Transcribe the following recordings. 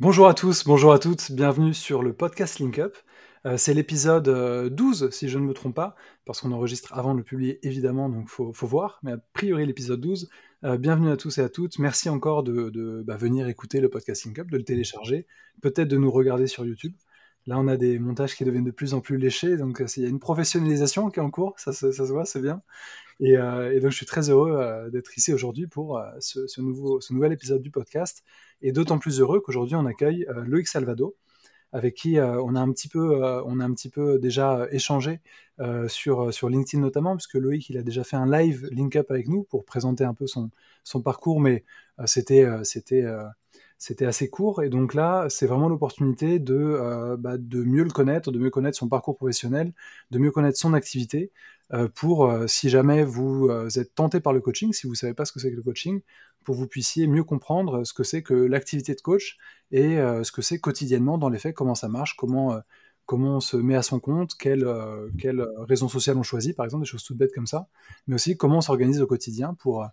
Bonjour à tous, bonjour à toutes, bienvenue sur le podcast Link Up. Euh, c'est l'épisode 12, euh, si je ne me trompe pas, parce qu'on enregistre avant de le publier évidemment, donc faut, faut voir, mais a priori l'épisode 12. Euh, bienvenue à tous et à toutes, merci encore de, bah, venir écouter le podcast Link Up, de le télécharger, peut-être de nous regarder sur YouTube. Là, on a des montages qui deviennent de plus en plus léchés, donc il y a une professionnalisation qui est en cours, ça, se voit, c'est bien. Et, donc, je suis très heureux d'être ici aujourd'hui pour ce, nouvel épisode du podcast, et d'autant plus heureux qu'aujourd'hui, on accueille Loïc Salvado, avec qui on a un petit peu, déjà échangé sur, LinkedIn notamment, puisque Loïc, il a déjà fait un live link up avec nous pour présenter un peu son, son parcours, mais c'était, c'était c'était assez court. Et donc là, c'est vraiment l'opportunité de, euh, bah, de mieux le connaître, de mieux connaître son parcours professionnel, de mieux connaître son activité, euh, pour, euh, si jamais vous êtes tenté par le coaching, si vous ne savez pas ce que c'est que le coaching, pour que vous puissiez mieux comprendre ce que c'est que l'activité de coach et ce que c'est quotidiennement dans les faits, comment ça marche, comment on se met à son compte, quelle, quelle raison sociale on choisit, par exemple, des choses toutes bêtes comme ça, mais aussi comment on s'organise au quotidien pour,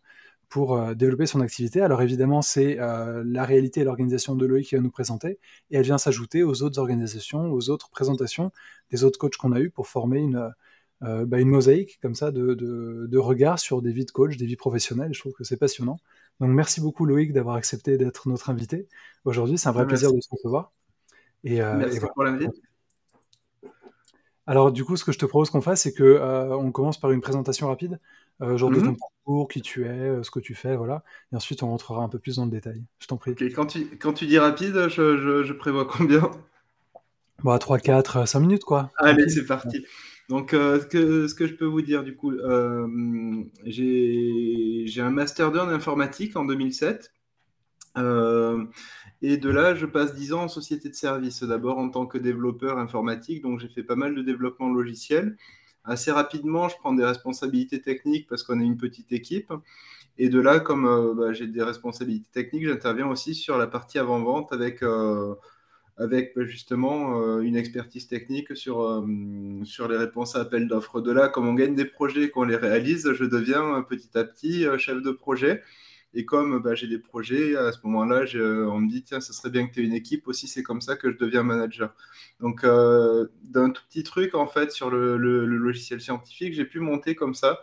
pour euh, développer son activité. Alors évidemment, c'est euh, la réalité et l'organisation de Loïc qui va nous présenter, et elle vient s'ajouter aux autres organisations, aux autres présentations des autres coachs qu'on a eu pour former une, euh, bah, une mosaïque comme ça de, de, regards sur des vies de coach, des vies professionnelles. Je trouve que c'est passionnant. Donc merci beaucoup Loïc d'avoir accepté d'être notre invité aujourd'hui. C'est un vrai plaisir de se recevoir. Et, merci pour l'invite. Alors du coup, ce que je te propose qu'on fasse, c'est que on commence par une présentation rapide euh, genre de ton mmh parcours, qui tu es, euh, ce que tu fais, voilà. Et ensuite, on rentrera un peu plus dans le détail. Je t'en prie. Quand, tu, quand tu dis rapide, je, je, prévois combien? Bon, 3, 4, 5 minutes, quoi. Allez, c'est parti. Donc, euh, ce, que, ce que je peux vous dire, du coup, j'ai un Master 2 en informatique en 2007. et de là, je passe 10 ans en société de service. D'abord en tant que développeur informatique, donc j'ai fait pas mal de développement logiciel assez rapidement, je prends des responsabilités techniques parce qu'on est une petite équipe. Et de là, comme euh, bah, j'ai des responsabilités techniques, j'interviens aussi sur la partie avant-vente avec, euh, avec bah, justement euh, une expertise technique sur, sur les réponses à appels d'offres. De là, comme on gagne des projets, qu'on les réalise, je deviens petit à petit chef de projet. Et comme bah, j'ai des projets, à ce moment-là, on me dit, tiens, ce serait bien que tu aies une équipe aussi, c'est comme ça que je deviens manager. Donc, euh, d'un tout petit truc, en fait, sur le, logiciel scientifique, j'ai pu monter comme ça,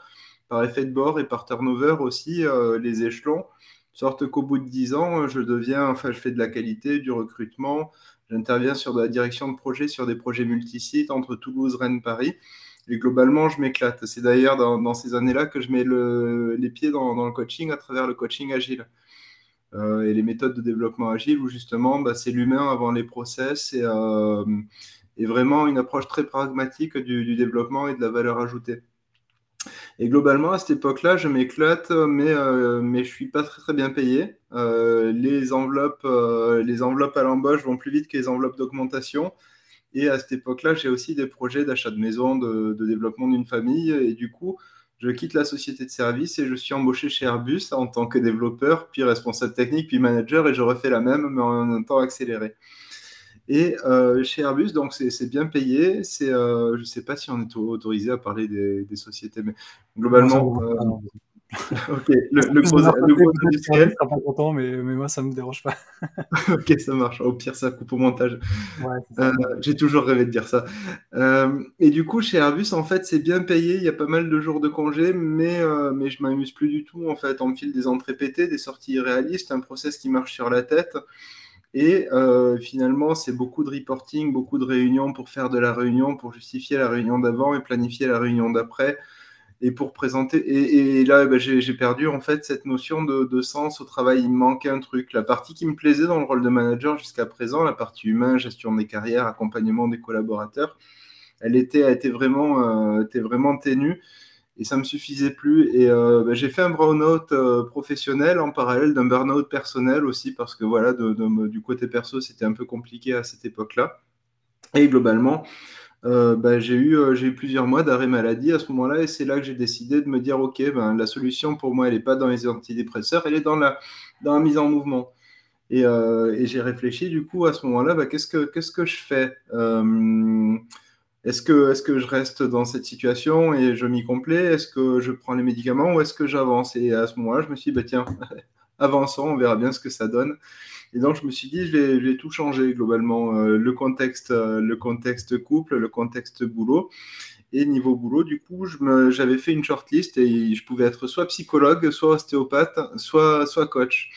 par effet de bord et par turnover aussi, euh, les échelons, sorte qu'au bout de 10 ans, je deviens, enfin, je fais de la qualité, du recrutement, j'interviens sur de la direction de projet, sur des projets multisites entre Toulouse, Rennes, Paris. Et globalement, je m'éclate. C'est d'ailleurs dans, ces années-là que je mets les pieds dans, le coaching à travers le coaching agile. Euh, et les méthodes de développement agile où justement bah, c'est l'humain avant les process et, euh, vraiment une approche très pragmatique du, développement et de la valeur ajoutée. Et globalement, à cette époque-là, je m'éclate, mais, euh, je ne suis pas très, bien payé. les enveloppes à l'embauche vont plus vite que les enveloppes d'augmentation. Et à cette époque-là, j'ai aussi des projets d'achat de maison, de, développement d'une famille. Et du coup, je quitte la société de service et je suis embauché chez Airbus en tant que développeur, puis responsable technique, puis manager. Et je refais la même, mais en un temps accéléré. Et euh, chez Airbus, donc c'est bien payé. C'est, euh, je ne sais pas si on est autorisé à parler des, sociétés, mais globalement, ok, le, gros, industriel. pas content, mais, mais, moi, ça me dérange pas. ok, ça marche. Au pire, ça coupe au montage. Euh, j'ai toujours rêvé de dire ça. Euh, et du coup, chez Airbus, en fait, c'est bien payé. Il y a pas mal de jours de congé, mais, euh, mais je m'amuse plus du tout. En fait, on me file des entrées pétées, des sorties irréalistes, un process qui marche sur la tête. Et finalement, c'est beaucoup de reporting, beaucoup de réunions pour faire de la réunion, pour justifier la réunion d'avant et planifier la réunion d'après et pour présenter. Et, là, bah, j'ai perdu en fait cette notion de, sens au travail. Il me manquait un truc. La partie qui me plaisait dans le rôle de manager jusqu'à présent, la partie humain, gestion des carrières, accompagnement des collaborateurs, elle était, a été vraiment, euh, était vraiment ténue et ça me suffisait plus. Et euh, bah, j'ai fait un burn-out euh, professionnel en parallèle d'un burn-out personnel aussi parce que voilà, du côté perso, c'était un peu compliqué à cette époque-là. Et globalement, euh, bah, j'ai eu, euh, eu, plusieurs mois d'arrêt maladie à ce moment-là, et c'est là que j'ai décidé de me dire, OK, ben, la solution pour moi, elle n'est pas dans les antidépresseurs, elle est dans la, dans la mise en mouvement. Et, euh, j'ai réfléchi, du coup, à ce moment-là, bah, qu'est-ce que que je fais? Est-ce que, est que je reste dans cette situation et je m'y complais? Est-ce que je prends les médicaments ou est-ce que j'avance? Et à ce moment-là, je me suis dit, bah, tiens, avançons, on verra bien ce que ça donne. Et donc, je me suis dit, je vais, tout changer globalement. Euh, le, contexte, euh, le contexte couple, le contexte boulot. Et niveau boulot, du coup, j'avais fait une shortlist et je pouvais être soit psychologue, soit ostéopathe, soit, soit coach.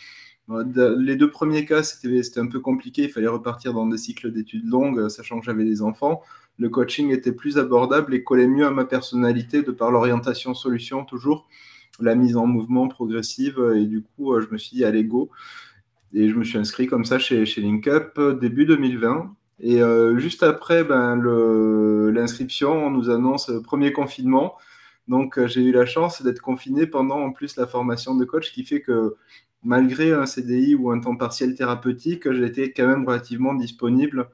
Les deux premiers cas, c'était un peu compliqué. Il fallait repartir dans des cycles d'études longues, sachant que j'avais des enfants. Le coaching était plus abordable et collait mieux à ma personnalité de par l'orientation solution, toujours la mise en mouvement progressive. Et du coup, je me suis dit, allez, go. Et je me suis inscrit comme ça chez, chez LinkUp euh, début 2020. Et euh, juste après ben, l'inscription, on nous annonce le premier confinement. Donc euh, j'ai eu la chance d'être confiné pendant en plus la formation de coach, qui fait que malgré un CDI ou un temps partiel thérapeutique, j'étais quand même relativement disponible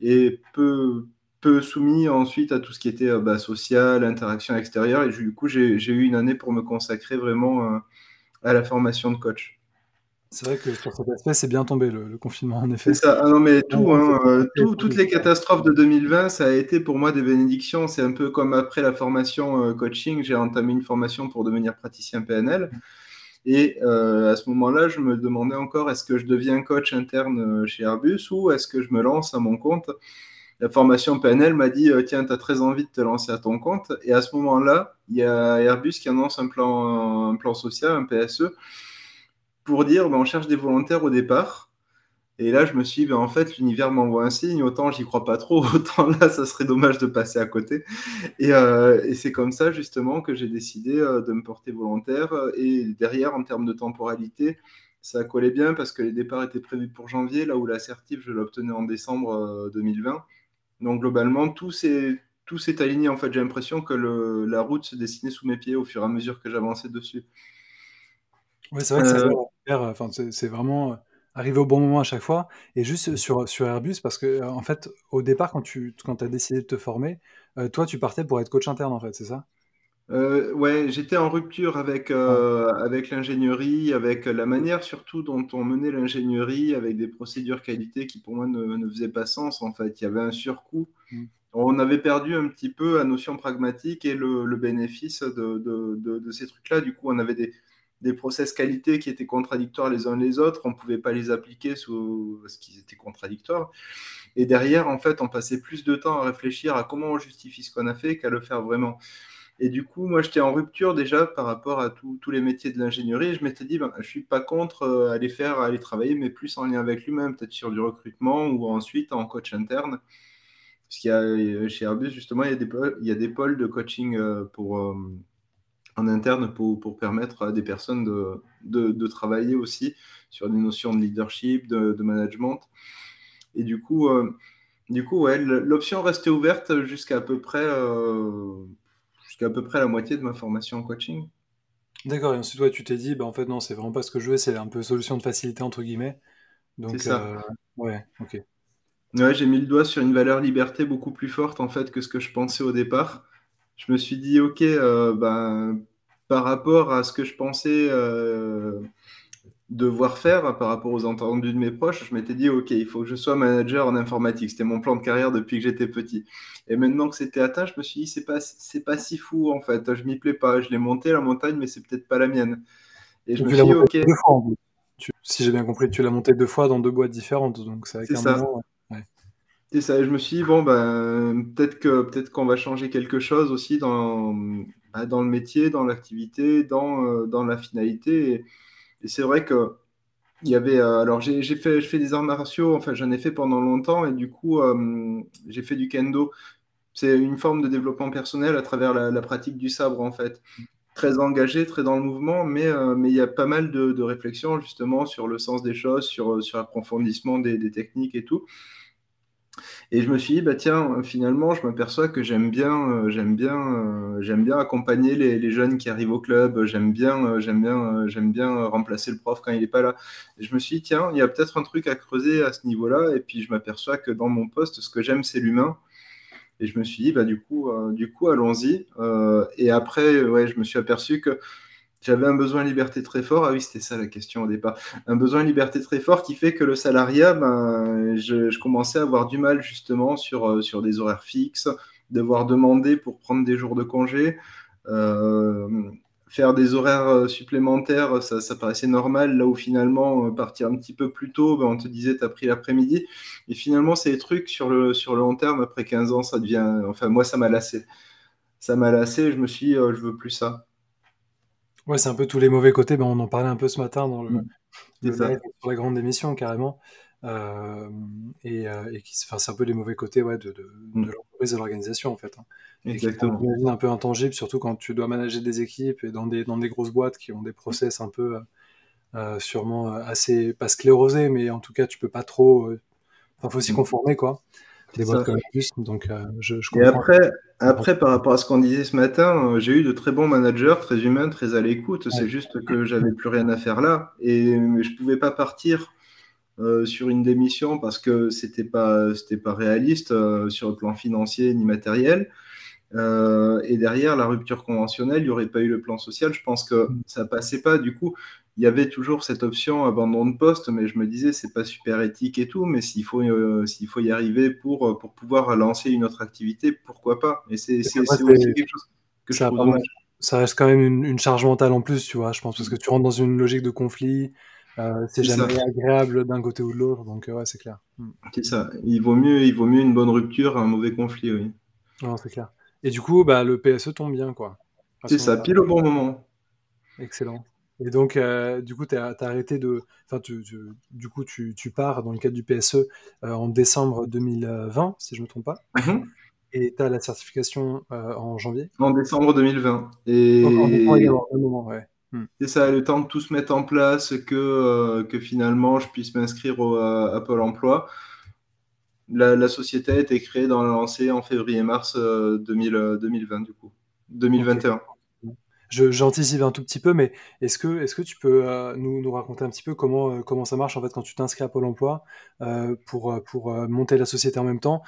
et peu, peu soumis ensuite à tout ce qui était bah, social, interaction extérieure. Et du coup, j'ai eu une année pour me consacrer vraiment à la formation de coach. C'est vrai que sur cet aspect, c'est bien tombé le, confinement, en effet. C'est ça. Ah non, mais tout, hein, euh, toutes les catastrophes de 2020, ça a été pour moi des bénédictions. C'est un peu comme après la formation euh, coaching, j'ai entamé une formation pour devenir praticien PNL. Et euh, à ce moment-là, je me demandais encore est-ce que je deviens coach interne chez Airbus ou est-ce que je me lance à mon compte? La formation PNL m'a dit tiens, tu as très envie de te lancer à ton compte. Et à ce moment-là, il y a Airbus qui annonce un plan, un plan social, un PSE pour dire ben, on cherche des volontaires au départ. Et là, je me suis dit, ben, en fait, l'univers m'envoie un signe, autant j'y crois pas trop, autant là, ça serait dommage de passer à côté. Et, euh, c'est comme ça, justement, que j'ai décidé euh, de me porter volontaire. Et derrière, en termes de temporalité, ça collait bien parce que les départs étaient prévus pour janvier, là où l'assertif, je l'obtenais en décembre 2020. Euh, Donc, globalement, tout s'est tout s'est aligné. En fait, j'ai l'impression que la route se dessinait sous mes pieds au fur et à mesure que j'avançais dessus. Oui, c'est vrai que c'est Enfin, c'est vraiment euh, arrivé au bon moment à chaque fois. Et juste sur, sur Airbus, parce que euh, en fait, au départ, quand tu quand as décidé de te former, euh, toi, tu partais pour être coach interne, en fait, c'est ça? Ouais, j'étais en rupture avec, avec l'ingénierie, avec la manière surtout dont on menait l'ingénierie, avec des procédures qualité qui pour moi ne, ne faisaient pas sens en fait. Il y avait un surcoût. Mmh. On avait perdu un petit peu la notion pragmatique et le, le bénéfice de, de, de, de ces trucs-là. Du coup, on avait des, des process qualité qui étaient contradictoires les uns les autres, on ne pouvait pas les appliquer sous... parce qu'ils étaient contradictoires. Et derrière, en fait, on passait plus de temps à réfléchir à comment on justifie ce qu'on a fait qu'à le faire vraiment. Et du coup, moi, j'étais en rupture déjà par rapport à tous les métiers de l'ingénierie. Je m'étais dit, ben, je suis pas contre euh, aller faire, aller travailler, mais plus en lien avec lui-même, peut-être sur du recrutement ou ensuite en coach interne. Parce qu'il y a euh, chez Airbus, justement, il y a des, il y a des pôles de coaching euh, pour en interne pour, pour, permettre à des personnes de, de, de, travailler aussi sur des notions de leadership, de, de management. Et du coup, euh, du coup ouais, l'option restait ouverte jusqu'à peu près euh, jusqu'à peu près la moitié de ma formation en coaching. D'accord, et ensuite ouais, tu t'es dit, bah, en fait non, c'est vraiment pas ce que je veux, c'est un peu solution de facilité entre guillemets. Donc, ça. Euh, ouais, ok. Ouais, j'ai mis le doigt sur une valeur liberté beaucoup plus forte en fait que ce que je pensais au départ je me suis dit, OK, euh, ben, par rapport à ce que je pensais euh, devoir faire, par rapport aux entendus de mes proches, je m'étais dit, OK, il faut que je sois manager en informatique. C'était mon plan de carrière depuis que j'étais petit. Et maintenant que c'était atteint, je me suis dit, c'est pas, c'est pas si fou en fait. Je m'y plais pas. Je l'ai monté la montagne, mais c'est peut-être pas la mienne. Et je me suis dit, OK. si j'ai bien compris, tu l'as monté deux fois dans deux boîtes différentes. Donc c'est ça. Moment, c'est ça, je me suis dit, bon, ben, peut-être que peut-être qu'on va changer quelque chose aussi dans, bah, dans le métier, dans l'activité, dans, euh, dans la finalité. Et, c'est vrai que il y avait. Euh, alors, j'ai fait, je des arts martiaux, enfin, j'en ai fait pendant longtemps, et du coup, euh, j'ai fait du kendo. C'est une forme de développement personnel à travers la, pratique du sabre, en fait. Très engagé, très dans le mouvement, mais, mais il y a pas mal de, réflexions justement sur le sens des choses, sur, sur l'approfondissement des techniques et tout. Et je me suis dit, bah tiens, finalement, je m'aperçois que j'aime bien, euh, j'aime bien, euh, j'aime bien accompagner les, jeunes qui arrivent au club. J'aime bien, euh, j'aime bien, j'aime bien remplacer le prof quand il n'est pas là. Et je me suis dit, tiens, il y a peut-être un truc à creuser à ce niveau-là. Et puis je m'aperçois que dans mon poste, ce que j'aime, c'est l'humain. Et je me suis dit, bah du coup, du coup, allons-y. et après, ouais, je me suis aperçu que j'avais un besoin de liberté très fort. Ah oui, c'était ça la question au départ. Un besoin de liberté très fort qui fait que le salariat, ben, je, commençais à avoir du mal justement sur, euh, sur des horaires fixes, devoir demander pour prendre des jours de congé. Euh, faire des horaires supplémentaires, ça, ça, paraissait normal, là où finalement, partir un petit peu plus tôt, ben, on te disait, tu as pris l'après-midi. Et finalement, des trucs sur le, sur le long terme, après 15 ans, ça devient. Enfin, moi, ça m'a lassé. Ça m'a lassé, je me suis dit, je veux plus ça. Ouais, c'est un peu tous les mauvais côtés. Ben, on en parlait un peu ce matin dans le, mmh. sur la grande émission, carrément. Euh, et, euh, et qui, c'est un peu les mauvais côtés ouais, de, de, mmh. de l'entreprise, de l'organisation, en fait. Hein. Exactement. Un peu intangible, surtout quand tu dois manager des équipes et dans des, dans des grosses boîtes qui ont des process un peu euh, sûrement assez, pas sclérosés, mais en tout cas, tu peux pas trop. Enfin, faut s'y mmh. conformer, quoi des boîtes comme plus. Donc, euh, je, je Et après, après, par rapport à ce qu'on disait ce matin, euh, j'ai eu de très bons managers, très humains, très à l'écoute. C'est juste que j'avais plus rien à faire là et je pouvais pas partir euh, sur une démission parce que c'était pas c'était pas réaliste sur le plan financier ni matériel. et derrière la rupture conventionnelle, il n'y aurait pas eu le plan social. Je pense que mm. ça passait pas. Du coup, il y avait toujours cette option abandon de poste, mais je me disais, c'est pas super éthique et tout, mais s'il faut, euh, s'il faut y arriver pour, euh, pour pouvoir lancer une autre activité, pourquoi pas? Et c'est aussi quelque chose que ça, je trouve Ça reste quand même une, charge mentale en plus, tu vois, je pense, parce que tu rentres dans une logique de conflit, euh, c'est jamais agréable d'un côté ou de l'autre, donc ouais, c'est clair. Hmm. C'est ça, il vaut, mieux, il vaut mieux une bonne rupture un mauvais conflit, oui. Non, c'est clair. Et du coup, bah, le PSE tombe bien, quoi. C'est ça, pile au bon moment. Excellent. Et donc, euh, du coup, tu as, arrêté de. Enfin, du coup, tu, tu, pars dans le cadre du PSE euh, en décembre 2020, si je ne me trompe pas. Mhm. Et tu as la certification euh, en janvier En décembre 2020. Et... en moment, ouais. Hmm. C'est ça, le temps de tout se mettre en place, que, que finalement je puisse m'inscrire à, Pôle emploi. La, la, société a été créée dans la lancée en février-mars 2020, du coup. 2021 j'anticipe un tout petit peu, mais est-ce que, est-ce que tu peux euh, nous, nous, raconter un petit peu comment, euh, comment ça marche en fait quand tu t'inscris à Pôle Emploi euh, pour, pour monter la société en même temps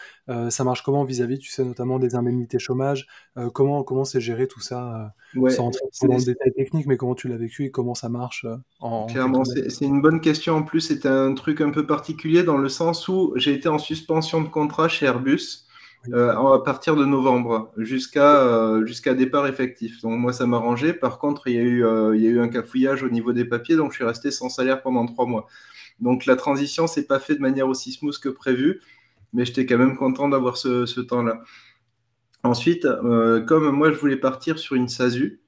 Ça marche comment vis-à-vis, tu sais, notamment des indemnités chômage Comment comment c'est géré tout ça Sans entrer dans le détail technique, mais comment tu l'as vécu et comment ça marche en, Clairement, c'est une bonne question. En plus, c'est un truc un peu particulier dans le sens où j'ai été en suspension de contrat chez Airbus. Euh, à partir de novembre jusqu'à euh, jusqu'à départ effectif. Donc moi ça m'a arrangé. Par contre il y a eu euh, il y a eu un cafouillage au niveau des papiers, donc je suis resté sans salaire pendant trois mois. Donc la transition s'est pas fait de manière aussi smooth que prévu, mais j'étais quand même content d'avoir ce temps-là. Ensuite, comme moi je voulais partir sur une SASU,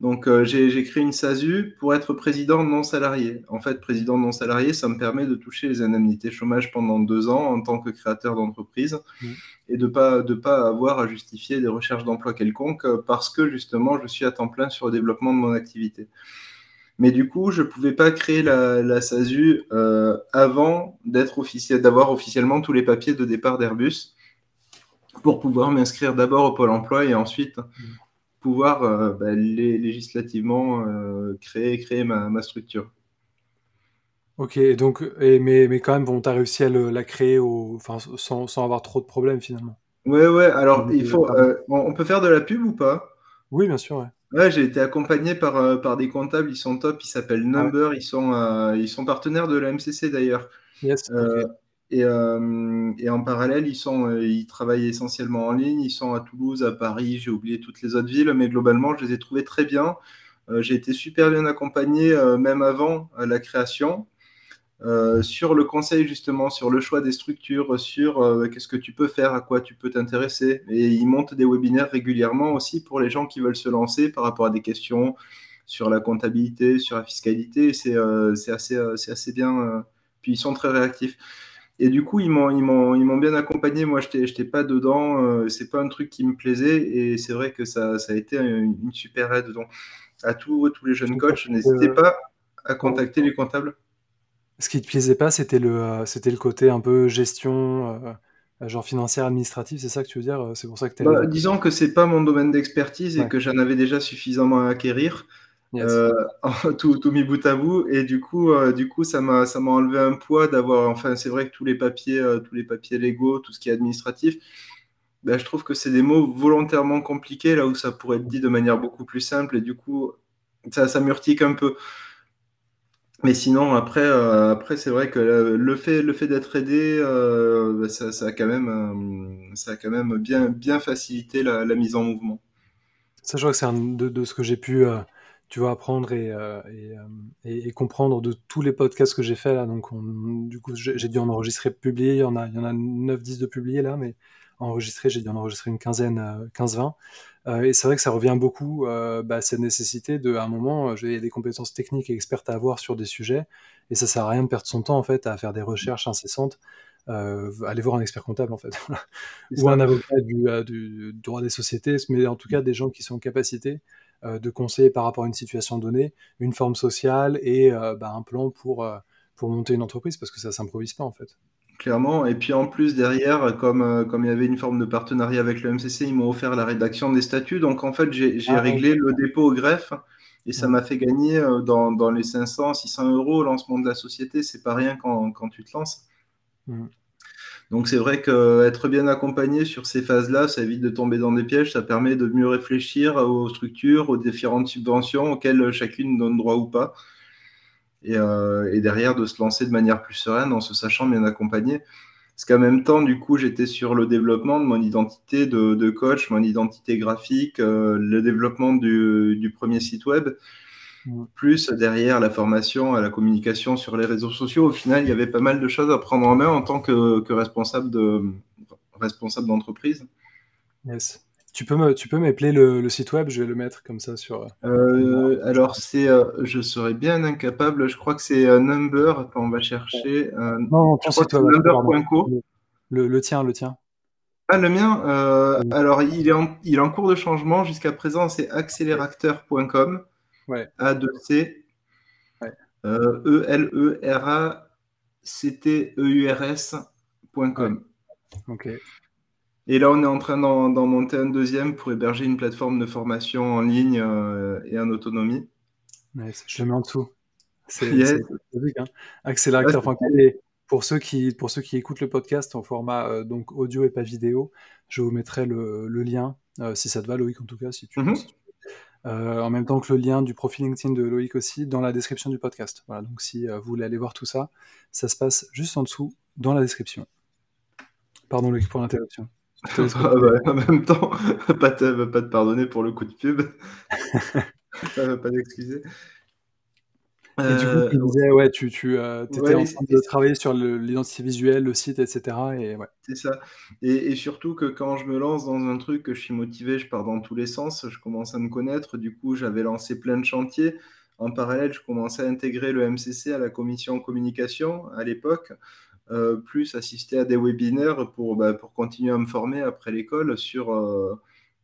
donc, euh, j'ai créé une SASU pour être président non salarié. En fait, président non salarié, ça me permet de toucher les indemnités chômage pendant deux ans en tant que créateur d'entreprise mmh. et de ne pas, de pas avoir à justifier des recherches d'emploi quelconques euh, parce que justement, je suis à temps plein sur le développement de mon activité. Mais du coup, je ne pouvais pas créer la, SASU euh, avant d'être officiel, d'avoir officiellement tous les papiers de départ d'Airbus pour pouvoir m'inscrire d'abord au Pôle emploi et ensuite mmh pouvoir euh, bah, législativement euh, créer, créer ma, structure. Ok, donc, et, mais, mais quand même, bon, tu as réussi à la créer au, enfin, sans, sans, avoir trop de problèmes finalement. Ouais, ouais, alors il faut, euh, on peut faire de la pub ou pas? Oui, bien sûr, ouais. Ouais, j'ai été accompagné par, par des comptables, ils sont top, ils s'appellent Number, ils, sont, ils sont partenaires de la MCC d'ailleurs. Yes, euh, et, en parallèle, ils, sont, euh, ils travaillent essentiellement en ligne. Ils sont à Toulouse, à Paris, j'ai oublié toutes les autres villes, mais globalement, je les ai trouvés très bien. Euh, j'ai été super bien accompagné, même avant la création. sur le conseil justement, sur le choix des structures, sur qu'est-ce que tu peux faire, à quoi tu peux t'intéresser. Et ils montent des webinaires régulièrement aussi pour les gens qui veulent se lancer par rapport à des questions sur la comptabilité, sur la fiscalité. C'est assez, assez bien. puis ils sont très réactifs. Et du coup, ils m'ont, ils m'ont, ils m'ont bien accompagné. Moi, je n'étais pas dedans. Euh, c'est pas un truc qui me plaisait. Et c'est vrai que ça, ça a été une, super aide. Donc, à tous, tous les jeunes coachs, n'hésitez pas à contacter les comptables. Ce qui te plaisait pas, c'était le, euh, c'était le côté un peu gestion, euh, genre financière, administrative. C'est ça que tu veux dire C'est pour ça que tu bah, Disons que c'est pas mon domaine d'expertise et que j'en avais déjà suffisamment à acquérir. Euh, tout, tout, mis bout à bout. Et du coup euh, du coup ça m'a ça m'a enlevé un poids d'avoir enfin c'est vrai que tous les papiers euh, tous les papiers légaux tout ce qui est administratif ben, je trouve que c'est des mots volontairement compliqués là où ça pourrait être dit de manière beaucoup plus simple. Et du coup ça ça m'urtique un peu. Mais sinon après après c'est vrai que le fait le fait d'être aidé ben, ça, ça, a quand même ça a quand même bien bien facilité la, mise en mouvement. Ça je vois que c'est un de, de, ce que j'ai pu tu vas apprendre et, et, comprendre de tous les podcasts que j'ai fait là. Donc, du coup, j'ai dû en enregistrer, publier. Il y en a, il y en a 9-10 de publiés là, mais enregistrer, j'ai dû en enregistrer une quinzaine, 15-20. et c'est vrai que ça revient beaucoup, bah, cette nécessité de, à un moment, j'ai des compétences techniques et expertes à avoir sur des sujets, et ça sert à rien de perdre son temps en fait à faire des recherches incessantes euh, aller voir un expert comptable en fait, ou un avocat euh, du, droit des sociétés, mais en tout cas des gens qui sont en capacité euh, de conseiller par rapport à une situation donnée, une forme sociale et bah, un plan pour, pour monter une entreprise, parce que ça s'improvise pas en fait. Clairement, et puis en plus derrière, comme, comme il y avait une forme de partenariat avec le MCC, ils m'ont offert la rédaction des statuts, donc en fait j'ai ah, réglé le dépôt au greffe, et ça m'a fait gagner dans, dans, les 500, 600 euros au lancement de la société, c'est pas rien quand, quand tu te lances. Mm. Donc c'est vrai qu'être bien accompagné sur ces phases-là, ça évite de tomber dans des pièges, ça permet de mieux réfléchir aux structures, aux différentes subventions auxquelles chacune donne droit ou pas. Et, euh, derrière de se lancer de manière plus sereine en se sachant bien accompagné. Parce qu'en même temps, du coup, j'étais sur le développement de mon identité de, coach, mon identité graphique, euh, le développement du, premier site web plus derrière la formation à la communication sur les réseaux sociaux. Au final, il y avait pas mal de choses à prendre en main en tant que, responsable de responsable d'entreprise. Yes. Tu peux me, tu peux m'appeler le, site web, je vais le mettre comme ça sur. Euh, alors c'est, euh, je serais bien incapable. Je crois que c'est euh, number. on va chercher. non, ton site web. Number.co. Le, le, tien, le tien. Ah, le mien. alors il est en, il est en cours de changement. Jusqu'à présent, c'est accélérateur.com. A2C. E-L-E-R-A-C-T-E-U-R-S.com. Ok. Et là, on est en train d'en monter un deuxième pour héberger une plateforme de formation en ligne euh, et en autonomie. Je le mets en dessous. C'est yes. hein. Accélérateur.com. pour ceux qui pour ceux qui écoutent le podcast en format euh, donc audio et pas vidéo, je vous mettrai le, lien euh, si ça te va Loïc en tout cas si tu, mm-hmm. Euh, en même temps que le lien du profil LinkedIn de Loïc aussi dans la description du podcast. Voilà, donc si euh, vous voulez aller voir tout ça, ça se passe juste en dessous dans la description. Pardon Loïc pour l'interruption. Ah bah, en même temps, pas te, pas te pardonner pour le coup de pub. pas d'excuser. Et du coup, tu euh, disais, ouais, tu, tu euh, étais en train de travailler sur l'identité visuelle, le site, etc. Et ouais. C'est ça. Et, surtout que quand je me lance dans un truc, que je suis motivé, je pars dans tous les sens, je commence à me connaître. Du coup, j'avais lancé plein de chantiers. En parallèle, je commençais à intégrer le MCC à la commission communication à l'époque, euh, plus assister à des webinaires pour, bah, pour continuer à me former après l'école sur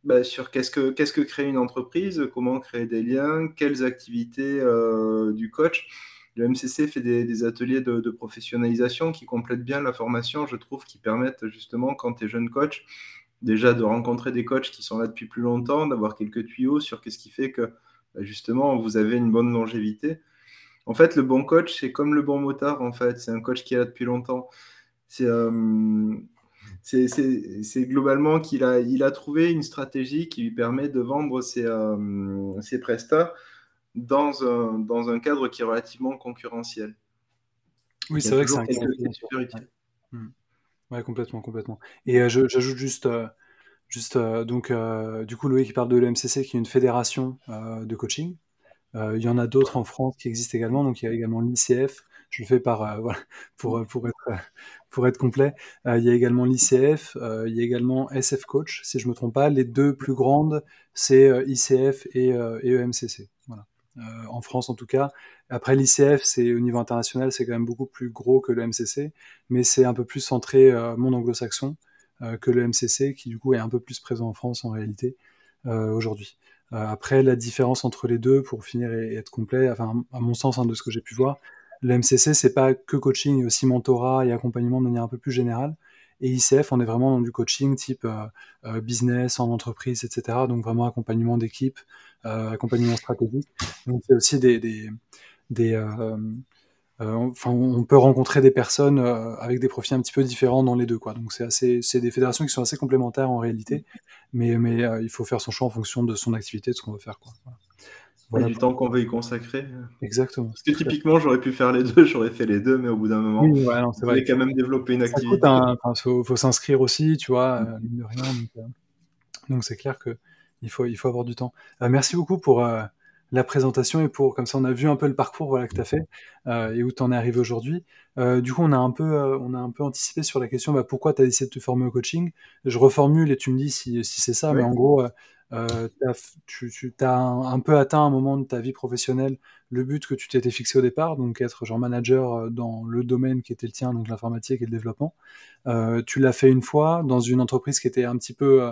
bah, sur qu'est-ce que, qu'est-ce que créer une entreprise, comment créer des liens, quelles activités euh, du coach. Le MCC fait des, ateliers de, professionnalisation qui complètent bien la formation, je trouve, qui permettent justement, quand tu es jeune coach, déjà de rencontrer des coachs qui sont là depuis plus longtemps, d'avoir quelques tuyaux sur qu'est-ce qui fait que bah, justement vous avez une bonne longévité. En fait, le bon coach, c'est comme le bon motard, en fait, c'est un coach qui est là depuis longtemps. C'est euh, c'est globalement qu'il a, il a trouvé une stratégie qui lui permet de vendre ses, euh, ses prestats dans un, dans un cadre qui est relativement concurrentiel. Oui, c'est vrai que c'est un cadre super utile. Hmm. Ouais. complètement, complètement. Et euh, j'ajoute juste, euh, juste donc, du coup, Loïc qui parle de l'MCC, qui est une fédération de coaching. il y en a d'autres en France qui existent également. Donc, il y a également l'ICF. Je le fais par, voilà, pour, pour être pour être complet. Euh, il y a également l'ICF, euh, il y a également SF Coach, si je ne me trompe pas. Les deux plus grandes, c'est euh, ICF et, EMCC. Voilà. en France en tout cas. Après l'ICF, c'est au niveau international, c'est quand même beaucoup plus gros que le MCC, mais c'est un peu plus centré monde anglo-saxon que le MCC, qui du coup est un peu plus présent en France en réalité aujourd'hui. après, la différence entre les deux, pour finir et, être complet, enfin à mon sens, hein, de ce que j'ai pu voir, le MCC, c'est pas que coaching, il y a aussi mentorat et accompagnement de manière un peu plus générale. Et ICF, on est vraiment dans du coaching type euh, euh, business, en entreprise, etc. Donc vraiment accompagnement d'équipe, euh, accompagnement stratégique. Donc c'est aussi des, des, des on peut rencontrer des personnes avec des profils un petit peu différents dans les deux, quoi. Donc c'est des fédérations qui sont assez complémentaires en réalité, mais mais il faut faire son choix en fonction de son activité, de ce qu'on veut faire, quoi. Voilà. Du temps qu'on veut y consacrer. Exactement. Parce que typiquement, j'aurais pu faire les deux, j'aurais fait les deux, mais au bout d'un moment, il fallait quand même développer une activité. Il faut, s'inscrire aussi, tu vois, euh, de rien. Euh, donc, c'est clair que il faut, il faut avoir du temps. Euh, merci beaucoup pour, la présentation et pour comme ça on a vu un peu le parcours voilà, que tu as fait euh, et où tu en es arrivé aujourd'hui. Euh, du coup, on a un peu, euh, on a un peu anticipé sur la question bah, pourquoi tu as décidé de te former au coaching? Je reformule et tu me dis si, si c'est ça, mais en gros, tu, tu as un, peu atteint un moment de ta vie professionnelle le but que tu t'étais fixé au départ, donc être genre manager dans le domaine qui était le tien, donc l'informatique et le développement. tu l'as fait une fois dans une entreprise qui était un petit peu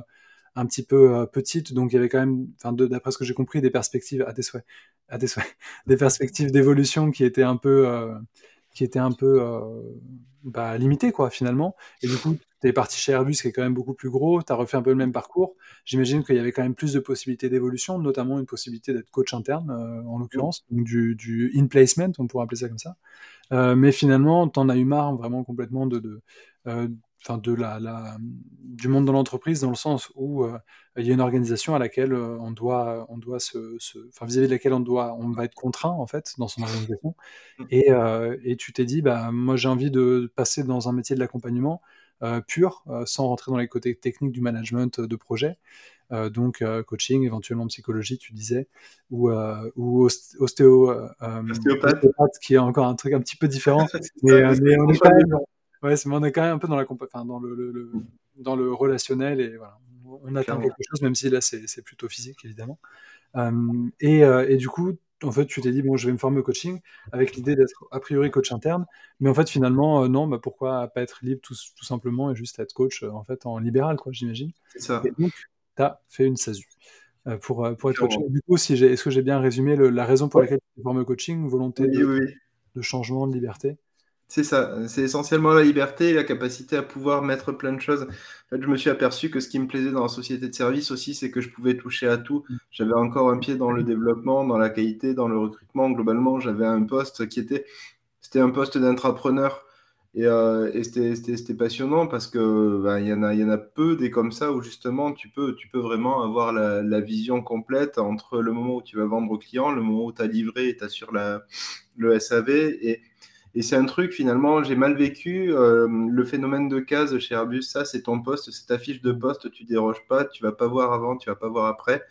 un petit peu euh, petite, donc il y avait quand même, enfin, d'après ce que j'ai compris, des perspectives à des souhaits, à des souhaits, des perspectives d'évolution qui étaient un peu, euh, qui étaient un peu euh, bah, limitées, quoi, finalement. Et du coup, tu es parti chez Airbus, qui est quand même beaucoup plus gros, tu as refait un peu le même parcours. J'imagine qu'il y avait quand même plus de possibilités d'évolution, notamment une possibilité d'être coach interne, en l'occurrence, donc du, du in-placement, on pourrait appeler ça comme ça. mais finalement, tu en as eu marre vraiment complètement de, de enfin de la, la, du monde de l'entreprise dans le sens où euh, il y a une organisation à laquelle euh, on doit on doit se, enfin vis-à-vis de laquelle on doit on va être contraint en fait dans son organisation. Et, euh, et tu t'es dit bah moi j'ai envie de passer dans un métier de l'accompagnement pur sans rentrer dans les côtés techniques du management de projet. Donc coaching éventuellement psychologie tu disais ou ou ostéo ostéopathe qui est encore un truc un petit peu différent. Mais, mais on est pas Ouais, mais on est quand même un peu dans, la enfin, dans, le, dans le relationnel et voilà, on attend quelque chose, même si là c'est plutôt physique évidemment. et, euh, et, du coup, en fait, tu t'es dit, bon, je vais me former au coaching avec l'idée d'être a priori coach interne, mais en fait, finalement, euh, non, bah, pourquoi pas être libre tout, tout, simplement et juste être coach euh, en fait en libéral, quoi, j'imagine. C'est ça. Et donc, tu as fait une SASU. pour, pour être coach. Du coup, si est-ce que j'ai bien résumé la raison pour laquelle tu t'es formé au coaching, volonté de, de, changement, de liberté? C'est ça, c'est essentiellement la liberté et la capacité à pouvoir mettre plein de choses. En fait, je me suis aperçu que ce qui me plaisait dans la société de service aussi, c'est que je pouvais toucher à tout. Mm. J'avais encore un pied dans le développement, dans la qualité, dans le recrutement. Globalement, j'avais un poste qui était, c'était un poste d'entrepreneur. Et, euh, c'était passionnant parce que ben, il y, en a, y en a peu des comme ça où justement tu peux, tu peux vraiment avoir la, la, vision complète entre le moment où tu vas vendre au client, le moment où tu as livré et tu assures la, le SAV. Et, et c'est un truc, finalement, j'ai mal vécu. Euh, le phénomène de case chez Airbus, ça, c'est ton poste, c'est ta fiche de poste, tu déroges pas, tu vas pas voir avant, tu vas pas voir après.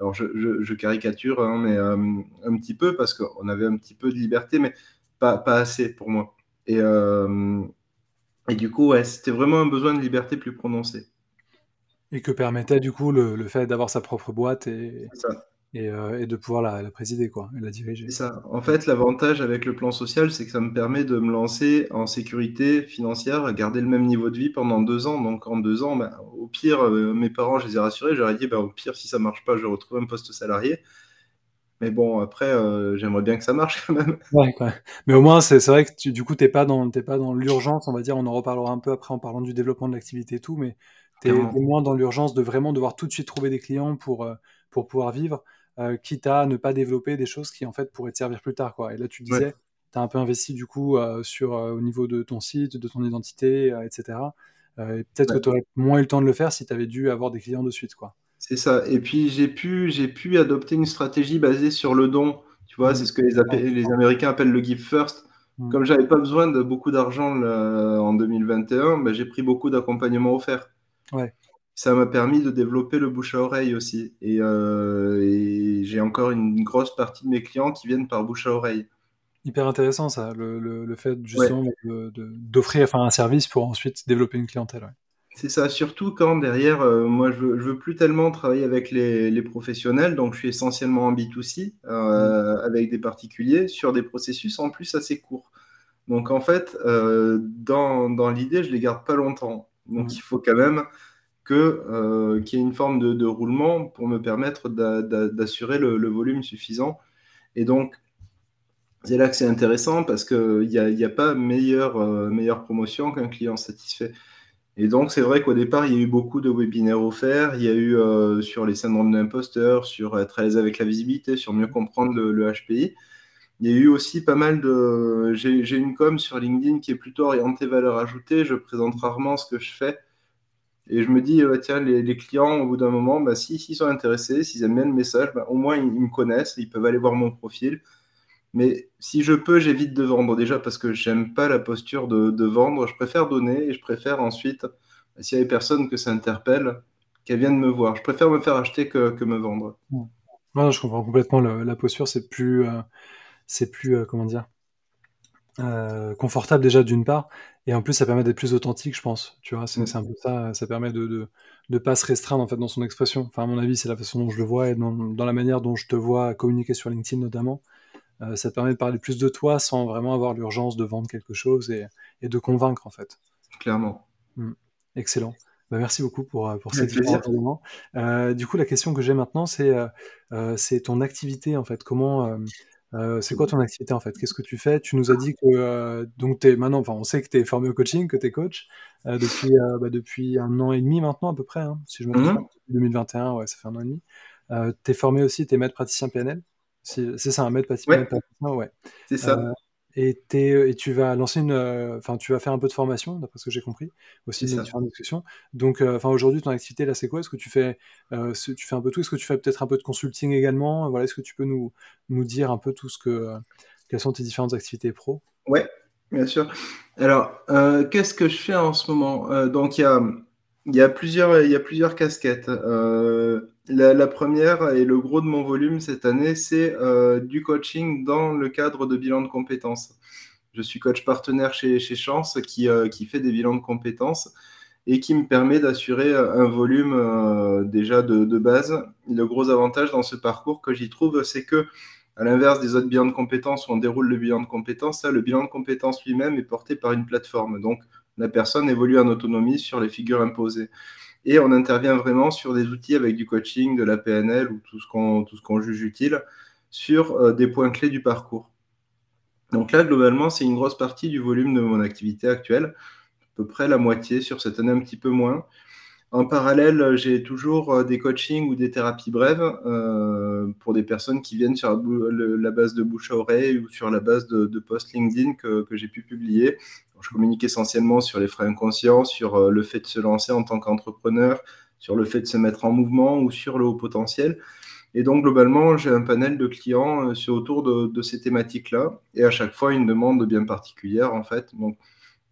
Alors, je, caricature, hein, mais euh, un petit peu, parce qu'on avait un petit peu de liberté, mais pas, pas assez pour moi. Et, euh, et du coup, ouais, c'était vraiment un besoin de liberté plus prononcé. Et que permettait, du coup, le, le fait d'avoir sa propre boîte et... Ça. Euh, et, de pouvoir la, présider, quoi, et la diriger. C'est ça. En fait, l'avantage avec le plan social, c'est que ça me permet de me lancer en sécurité financière, garder le même niveau de vie pendant deux ans. Donc, en deux ans, ben, au pire, euh, mes parents, je les ai rassurés. J'aurais dit, ben, au pire, si ça marche pas, je retrouve un poste salarié. Mais bon, après, euh, j'aimerais bien que ça marche quand même. Ouais, quoi. Mais au moins, c'est vrai que tu, du coup, tu n'es pas dans, pas dans l'urgence, on va dire. On en reparlera un peu après en parlant du développement de l'activité et tout. Mais tu es au moins dans l'urgence de vraiment devoir tout de suite trouver des clients pour, pour pouvoir vivre. Euh, quitte à ne pas développer des choses qui en fait pourraient te servir plus tard. Quoi. Et là, tu disais, tu as un peu investi du coup euh, sur, euh, au niveau de ton site, de ton identité, etc. et peut-être que tu aurais moins eu le temps de le faire si tu avais dû avoir des clients de suite. Quoi. C'est ça. Et puis, j'ai pu, j'ai pu adopter une stratégie basée sur le don. Tu vois, c'est mmh. ce que les, les, Américains appellent le give first. Mmh. Comme j'avais pas besoin de beaucoup d'argent en 2021, ben, j'ai pris beaucoup d'accompagnement offert. Ouais ça m'a permis de développer le bouche à oreille aussi. Euh, et, j'ai encore une grosse partie de mes clients qui viennent par bouche à oreille. Hyper intéressant ça, le, le, fait justement d'offrir enfin, un service pour ensuite développer une clientèle. C'est ça, surtout quand derrière, euh, moi je veux, je veux plus tellement travailler avec les, les, professionnels, donc je suis essentiellement en B2C euh, mm. avec des particuliers sur des processus en plus assez courts. Donc en fait, dans, dans l'idée, je les garde pas longtemps. Donc mm. il faut quand même euh, qu'il y ait une forme de, roulement pour me permettre d'assurer le, volume suffisant. Et donc, c'est là que c'est intéressant parce qu'il n'y a, pas meilleure, euh, meilleure promotion qu'un client satisfait. Et donc, c'est vrai qu'au départ, il y a eu beaucoup de webinaires offerts. Il y a eu euh, sur les syndromes d'imposteur, sur être à l'aise avec la visibilité, sur mieux comprendre le, le, HPI. Il y a eu aussi pas mal de. J'ai une com sur LinkedIn qui est plutôt orientée valeur ajoutée. Je présente rarement ce que je fais. Et je me dis, euh, tiens, les, clients, au bout d'un moment, bah, s'ils sont intéressés, s'ils aiment bien le message, bah, au moins ils, me connaissent, ils peuvent aller voir mon profil. Mais si je peux, j'évite de vendre déjà parce que j'aime pas la posture de, vendre. Je préfère donner et je préfère ensuite, s'il y a des personnes que ça interpelle, qu'elles viennent me voir. Je préfère me faire acheter que, me vendre. Ouais, je comprends complètement la posture, c'est plus, c'est plus, comment dire, confortable déjà d'une part, et en plus ça permet d'être plus authentique, je pense. Tu vois, c'est Mm. un peu ça, ça permet de, de, de pas se restreindre en fait dans son expression. Enfin, à mon avis, c'est la façon dont je le vois et dans, dans la manière dont je te vois communiquer sur LinkedIn notamment. Euh, ça te permet de parler plus de toi sans vraiment avoir l'urgence de vendre quelque chose et, et, de convaincre en fait. Clairement. Mmh. Excellent. Bah, merci beaucoup pour, pour ces. Euh, du coup, la question que j'ai maintenant, c'est euh, c'est ton activité en fait. Comment euh, c'est quoi ton activité en fait? Qu'est-ce que tu fais? Tu nous as dit que euh, donc es maintenant, enfin, on sait que tu es formé au coaching, que tu es coach euh, depuis, bah, depuis un an et demi maintenant à peu près, hein, si je me trompe pas. 2021, ouais, ça fait un an et demi. tu es formé aussi, tu es maître praticien PNL C'est ça, un maître praticien, ouais. ouais. C'est ça. Et, et, tu vas lancer une, enfin, tu vas faire un peu de formation, d'après ce que j'ai compris, aussi dans différentes discussions. Donc, enfin, aujourd'hui, ton activité là, c'est quoi? Est-ce que tu fais, tu fais un peu tout? Est-ce que tu fais peut-être un peu de consulting également? Voilà, est-ce que tu peux nous, nous dire un peu tout ce que, quelles sont tes différentes activités pro? Ouais, bien sûr. Alors, qu'est-ce que je fais en ce moment? Donc, il y a, il y a plusieurs, il y a plusieurs casquettes. La, première et le gros de mon volume cette année, c'est euh, du coaching dans le cadre de bilan de compétences. Je suis coach partenaire chez, Chance qui, euh, qui fait des bilans de compétences et qui me permet d'assurer un volume euh, déjà de, de, base. Le gros avantage dans ce parcours que j'y trouve, c'est que, à l'inverse des autres bilans de compétences où on déroule le bilan de compétences, là, le bilan de compétences lui-même est porté par une plateforme. Donc, la personne évolue en autonomie sur les figures imposées et on intervient vraiment sur des outils avec du coaching, de la PNL ou tout ce qu'on juge utile sur euh, des points clés du parcours. Donc là, globalement, c'est une grosse partie du volume de mon activité actuelle, à peu près la moitié, sur cette année un petit peu moins. En parallèle, j'ai toujours euh, des coachings ou des thérapies brèves euh, pour des personnes qui viennent sur la, base de bouche à oreille ou sur la base de, posts LinkedIn que j'ai pu publier je communique essentiellement sur les freins inconscients, sur euh, le fait de se lancer en tant qu'entrepreneur, sur le fait de se mettre en mouvement ou sur le haut potentiel. Et donc, globalement, j'ai un panel de clients euh, autour de, ces thématiques-là, et à chaque fois, une demande bien particulière, en fait. Donc,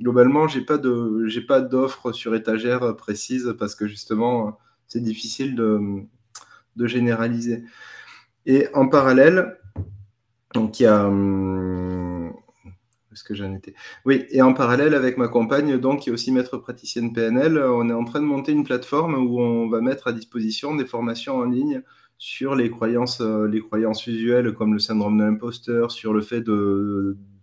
globalement, je n'ai pas d'offres sur étagère précise parce que justement, c'est difficile de, de, généraliser. Et en parallèle, donc il y a. Oui, et en parallèle avec ma compagne, donc, qui est aussi maître praticienne PNL, on est en train de monter une plateforme où on va mettre à disposition des formations en ligne sur les croyances, euh, les croyances comme le syndrome de l'imposteur, sur le fait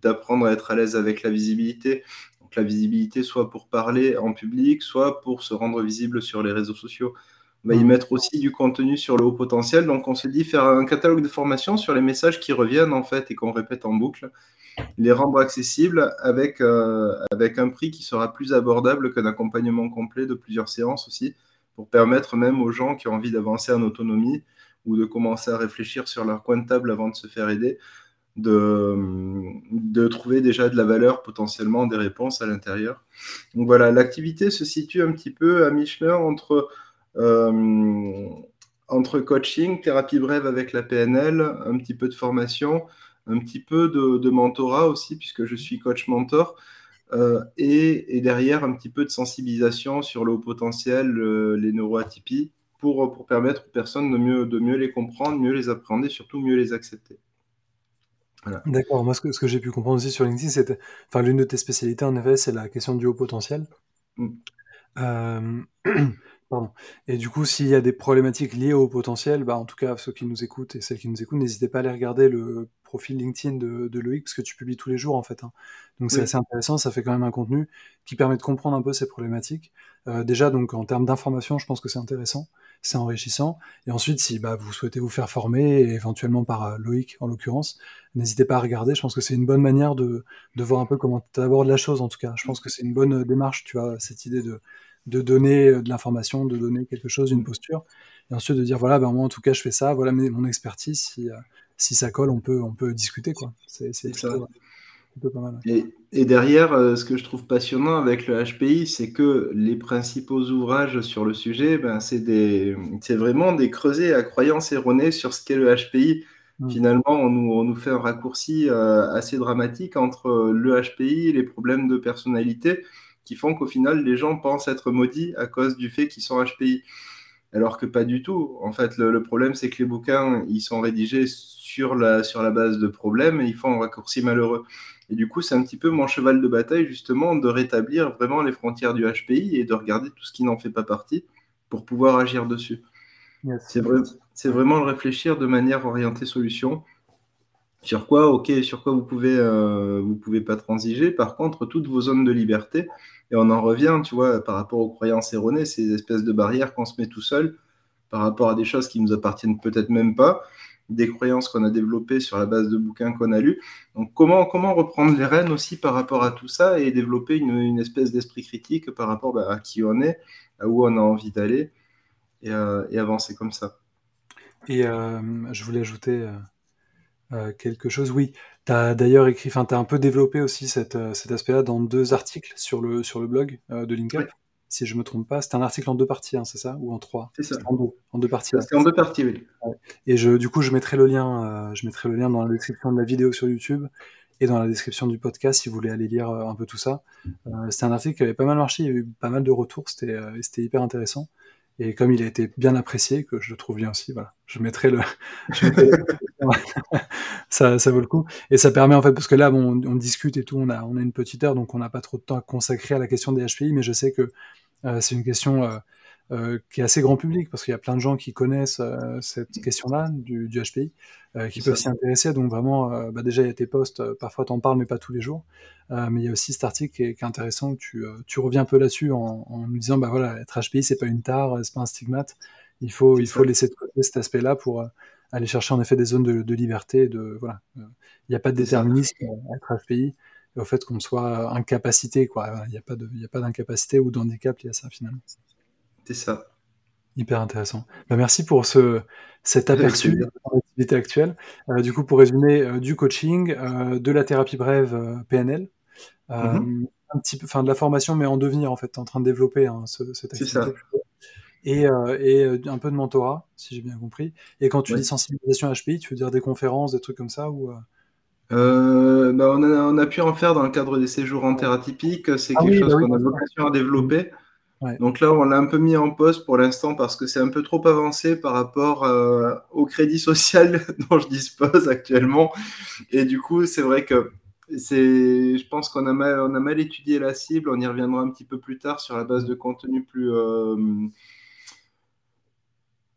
d'apprendre à être à l'aise avec la visibilité. Donc la visibilité soit pour parler en public, soit pour se rendre visible sur les réseaux sociaux. Va y mmh. mettre aussi du contenu sur le haut potentiel. Donc on se dit faire un catalogue de formation sur les messages qui reviennent en fait et qu'on répète en boucle les rendre accessibles avec, euh, avec un prix qui sera plus abordable qu'un accompagnement complet de plusieurs séances aussi, pour permettre même aux gens qui ont envie d'avancer en autonomie ou de commencer à réfléchir sur leur coin de table avant de se faire aider, de, de trouver déjà de la valeur, potentiellement des réponses à l'intérieur. Donc voilà, l'activité se situe un petit peu à mi-chemin entre, entre coaching, thérapie brève avec la PNL, un petit peu de formation, un petit peu de, mentorat aussi, puisque je suis coach mentor, euh, et, derrière un petit peu de sensibilisation sur le haut potentiel, les neuroatypies, pour, pour permettre aux personnes de mieux, de mieux les comprendre, mieux les appréhender, surtout mieux les accepter. D'accord, moi ce que, ce que j'ai pu comprendre aussi sur LinkedIn, c'était, enfin l'une de tes spécialités en effet, c'est la question du haut potentiel. Mm. Euh, pardon. Et du coup, s'il y a des problématiques liées au potentiel, bah, en tout cas, ceux qui nous écoutent et celles qui nous écoutent, n'hésitez pas à aller regarder le profil LinkedIn de, Loïc, parce que tu publies tous les jours, en fait. Hein. Donc c'est assez intéressant, ça fait quand même un contenu qui permet de comprendre un peu ces problématiques. Euh, déjà, donc en termes d'information, je pense que c'est intéressant, c'est enrichissant. Et ensuite, si bah, vous souhaitez vous faire former, éventuellement par euh, Loïc en l'occurrence, n'hésitez pas à regarder. Je pense que c'est une bonne manière de, de voir un peu comment tu abordes la chose, en tout cas. Je pense que c'est une bonne démarche, tu vois, cette idée de, de donner euh, de l'information, de donner quelque chose, une posture, et ensuite de dire voilà, ben moi en tout cas je fais ça, voilà mon expertise, si, si ça colle, on peut, on peut discuter. quoi. C'est plutôt, pas mal. Et, derrière, euh, ce que je trouve passionnant avec le HPI, c'est que les principaux ouvrages sur le sujet, ben, c'est vraiment des creusets à croyances erronées sur ce qu'est le HPI. Mmh. Finalement, on nous, on nous, fait un raccourci euh, assez dramatique entre le HPI et les problèmes de personnalité qui font qu'au final, les gens pensent être maudits à cause du fait qu'ils sont HPI. alors que pas du tout. En fait, le, problème, c'est que les bouquins, ils sont rédigés sur la, sur la base de problèmes et ils font un raccourci malheureux. Et du coup, c'est un petit peu mon cheval de bataille, justement, de rétablir vraiment les frontières du HPI et de regarder tout ce qui n'en fait pas partie pour pouvoir agir dessus. C'est vraiment le réfléchir de manière orientée solution. Sur quoi, ok, sur quoi vous pouvez, euh, vous pouvez pas transiger. Par contre, toutes vos zones de liberté, et on en revient, tu vois, par rapport aux croyances erronées, ces espèces de barrières qu'on se met tout seul par rapport à des choses qui nous appartiennent peut-être même pas, des croyances qu'on a développées sur la base de bouquins qu'on a lus. Donc, comment, comment reprendre les rênes aussi par rapport à tout ça et développer une, espèce d'esprit critique par rapport bah, à qui on est, à où on a envie d'aller et, euh, avancer comme ça? Et euh, je voulais ajouter euh, quelque chose. Oui, tu as d'ailleurs écrit, enfin, tu as un peu développé aussi cet aspect-là dans deux articles sur le, sur le blog de LinkUp. Si je me trompe pas, c'est un article en deux parties, hein, c'est ça? Ou en trois? C'est ça. En deux, en deux parties. C'est en deux parties, oui. Et je, du coup, je mettrai le lien, je mettrai le lien dans la description de la vidéo sur YouTube et dans la description du podcast si vous voulez aller lire un peu tout ça. c'est un article qui avait pas mal marché, il y a eu pas mal de retours, c'était c'était hyper intéressant. Et comme il a été bien apprécié, que je le trouve bien aussi, voilà, je mettrai le. ça, ça vaut le coup. Et ça permet en fait, parce que là, bon, on, discute et tout, on a, on a une petite heure, donc on n'a pas trop de temps à consacrer à la question des HPI, mais je sais que euh, c'est une question euh, euh, qui est assez grand public, parce qu'il y a plein de gens qui connaissent cette question-là du, du, HPI, qui peuvent s'y intéresser. Donc vraiment, bah déjà, il y a tes posts, parfois t'en parles, mais pas tous les jours. mais il y a aussi cet article qui est, qui est intéressant, où tu, tu, reviens un peu là-dessus en, en nous disant, bah voilà, être HPI, c'est pas une tare, c'est pas un stigmate. Il faut, il faut laisser de côté cet aspect-là pour aller chercher en effet des zones de, de liberté. De, voilà. Il n'y a pas de déterminisme à être HPI au fait qu'on soit incapacité. Quoi. Il n'y a pas d'incapacité ou d'handicap lié à ça finalement. C'est ça. Hyper intéressant. Bah, merci pour ce, cet aperçu de l'activité actuelle. Euh, du coup, pour résumer, euh, du coaching, euh, de la thérapie brève PNL, mm-hmm. un petit peu, enfin de la formation, mais en devenir en fait, en train de développer hein, cette activité. Ça. Et, et un peu de mentorat, si j'ai bien compris. Et quand tu dis sensibilisation HPI, tu veux dire des conférences, des trucs comme ça ou euh, bah, on, a, on, a, pu en faire dans le cadre des séjours en terre atypique. C'est ah quelque chose bah qu'on a vocation à développer. Donc là, on l'a un peu mis en pause pour l'instant parce que c'est un peu trop avancé par rapport euh, au crédit social dont je dispose actuellement. Et du coup, c'est vrai que c'est, je pense qu'on a mal, on a mal étudié la cible. On y reviendra un petit peu plus tard sur la base de contenu plus, euh,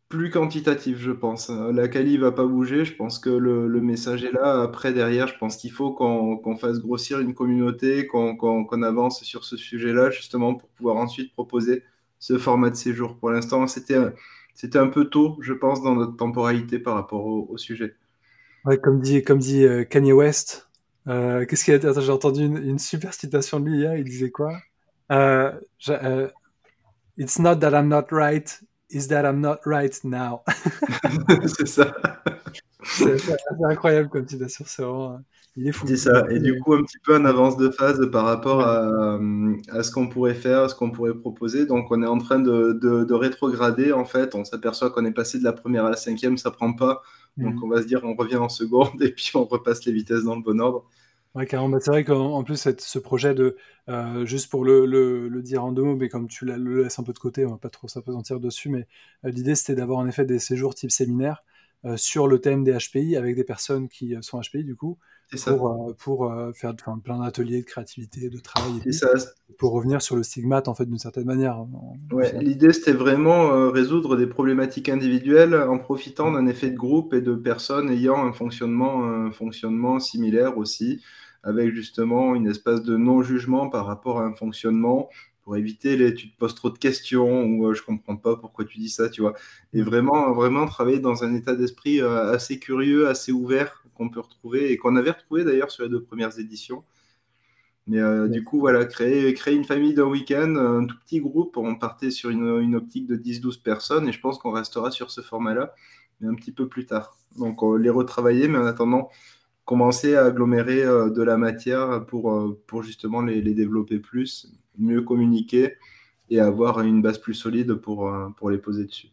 plus quantitatif, je pense. La Cali va pas bouger. Je pense que le, message est là. Après, derrière, je pense qu'il faut qu'on fasse grossir une communauté, qu'on avance sur ce sujet-là, justement, pour pouvoir ensuite proposer ce format de séjour. Pour l'instant, c'était un peu tôt, je pense, dans notre temporalité par rapport au, sujet. Comme dit, comme dit euh, Kanye West, euh, qu'est-ce qu'il a J'ai entendu une, super citation de lui hier. Il disait quoi? Euh, It's not that I'm not right, is that I'm not right now. c'est ça. C'est incroyable comme citation, c'est vraiment. Il est fou. C'est ça. Et du coup, un petit peu en avance de phase par rapport à, à ce qu'on pourrait faire, à ce qu'on pourrait proposer. Donc, on est en train de, de, rétrograder. En fait, on s'aperçoit qu'on est passé de la première à la cinquième, ça prend pas. Donc, mm. on va se dire, on revient en seconde et puis on repasse les vitesses dans le bon ordre. Ouais, carrément. Bah, c'est vrai qu'en plus, ce projet de, euh, juste pour le, le, dire en deux mots, mais comme tu le laisses un peu de côté, on va pas trop s'apesantir dessus, mais euh, l'idée c'était d'avoir en effet des séjours type séminaire euh, sur le thème des HPI avec des personnes qui sont HPI du coup, pour, pour faire plein d'ateliers de créativité, de travail, pour revenir sur le stigmate en fait d'une certaine manière. Ouais, l'idée c'était vraiment résoudre des problématiques individuelles en profitant d'un effet de groupe et de personnes ayant un fonctionnement, un fonctionnement similaire aussi avec justement une espèce de non-jugement par rapport à un fonctionnement pour éviter les tu te poses trop de questions ou euh, je comprends pas pourquoi tu dis ça, tu vois. Et vraiment, vraiment travailler dans un état d'esprit euh, assez curieux, assez ouvert qu'on peut retrouver et qu'on avait retrouvé d'ailleurs sur les deux premières éditions. Mais euh, du coup, voilà, créer, créer une famille d'un week-end, un tout petit groupe, on partait sur une, une optique de 10-12 personnes et je pense qu'on restera sur ce format-là, mais un petit peu plus tard. Donc, on les retravailler, mais en attendant, commencer à agglomérer euh, de la matière pour, euh, pour justement les, développer plus, mieux communiquer et avoir une base plus solide pour, euh, pour les poser dessus.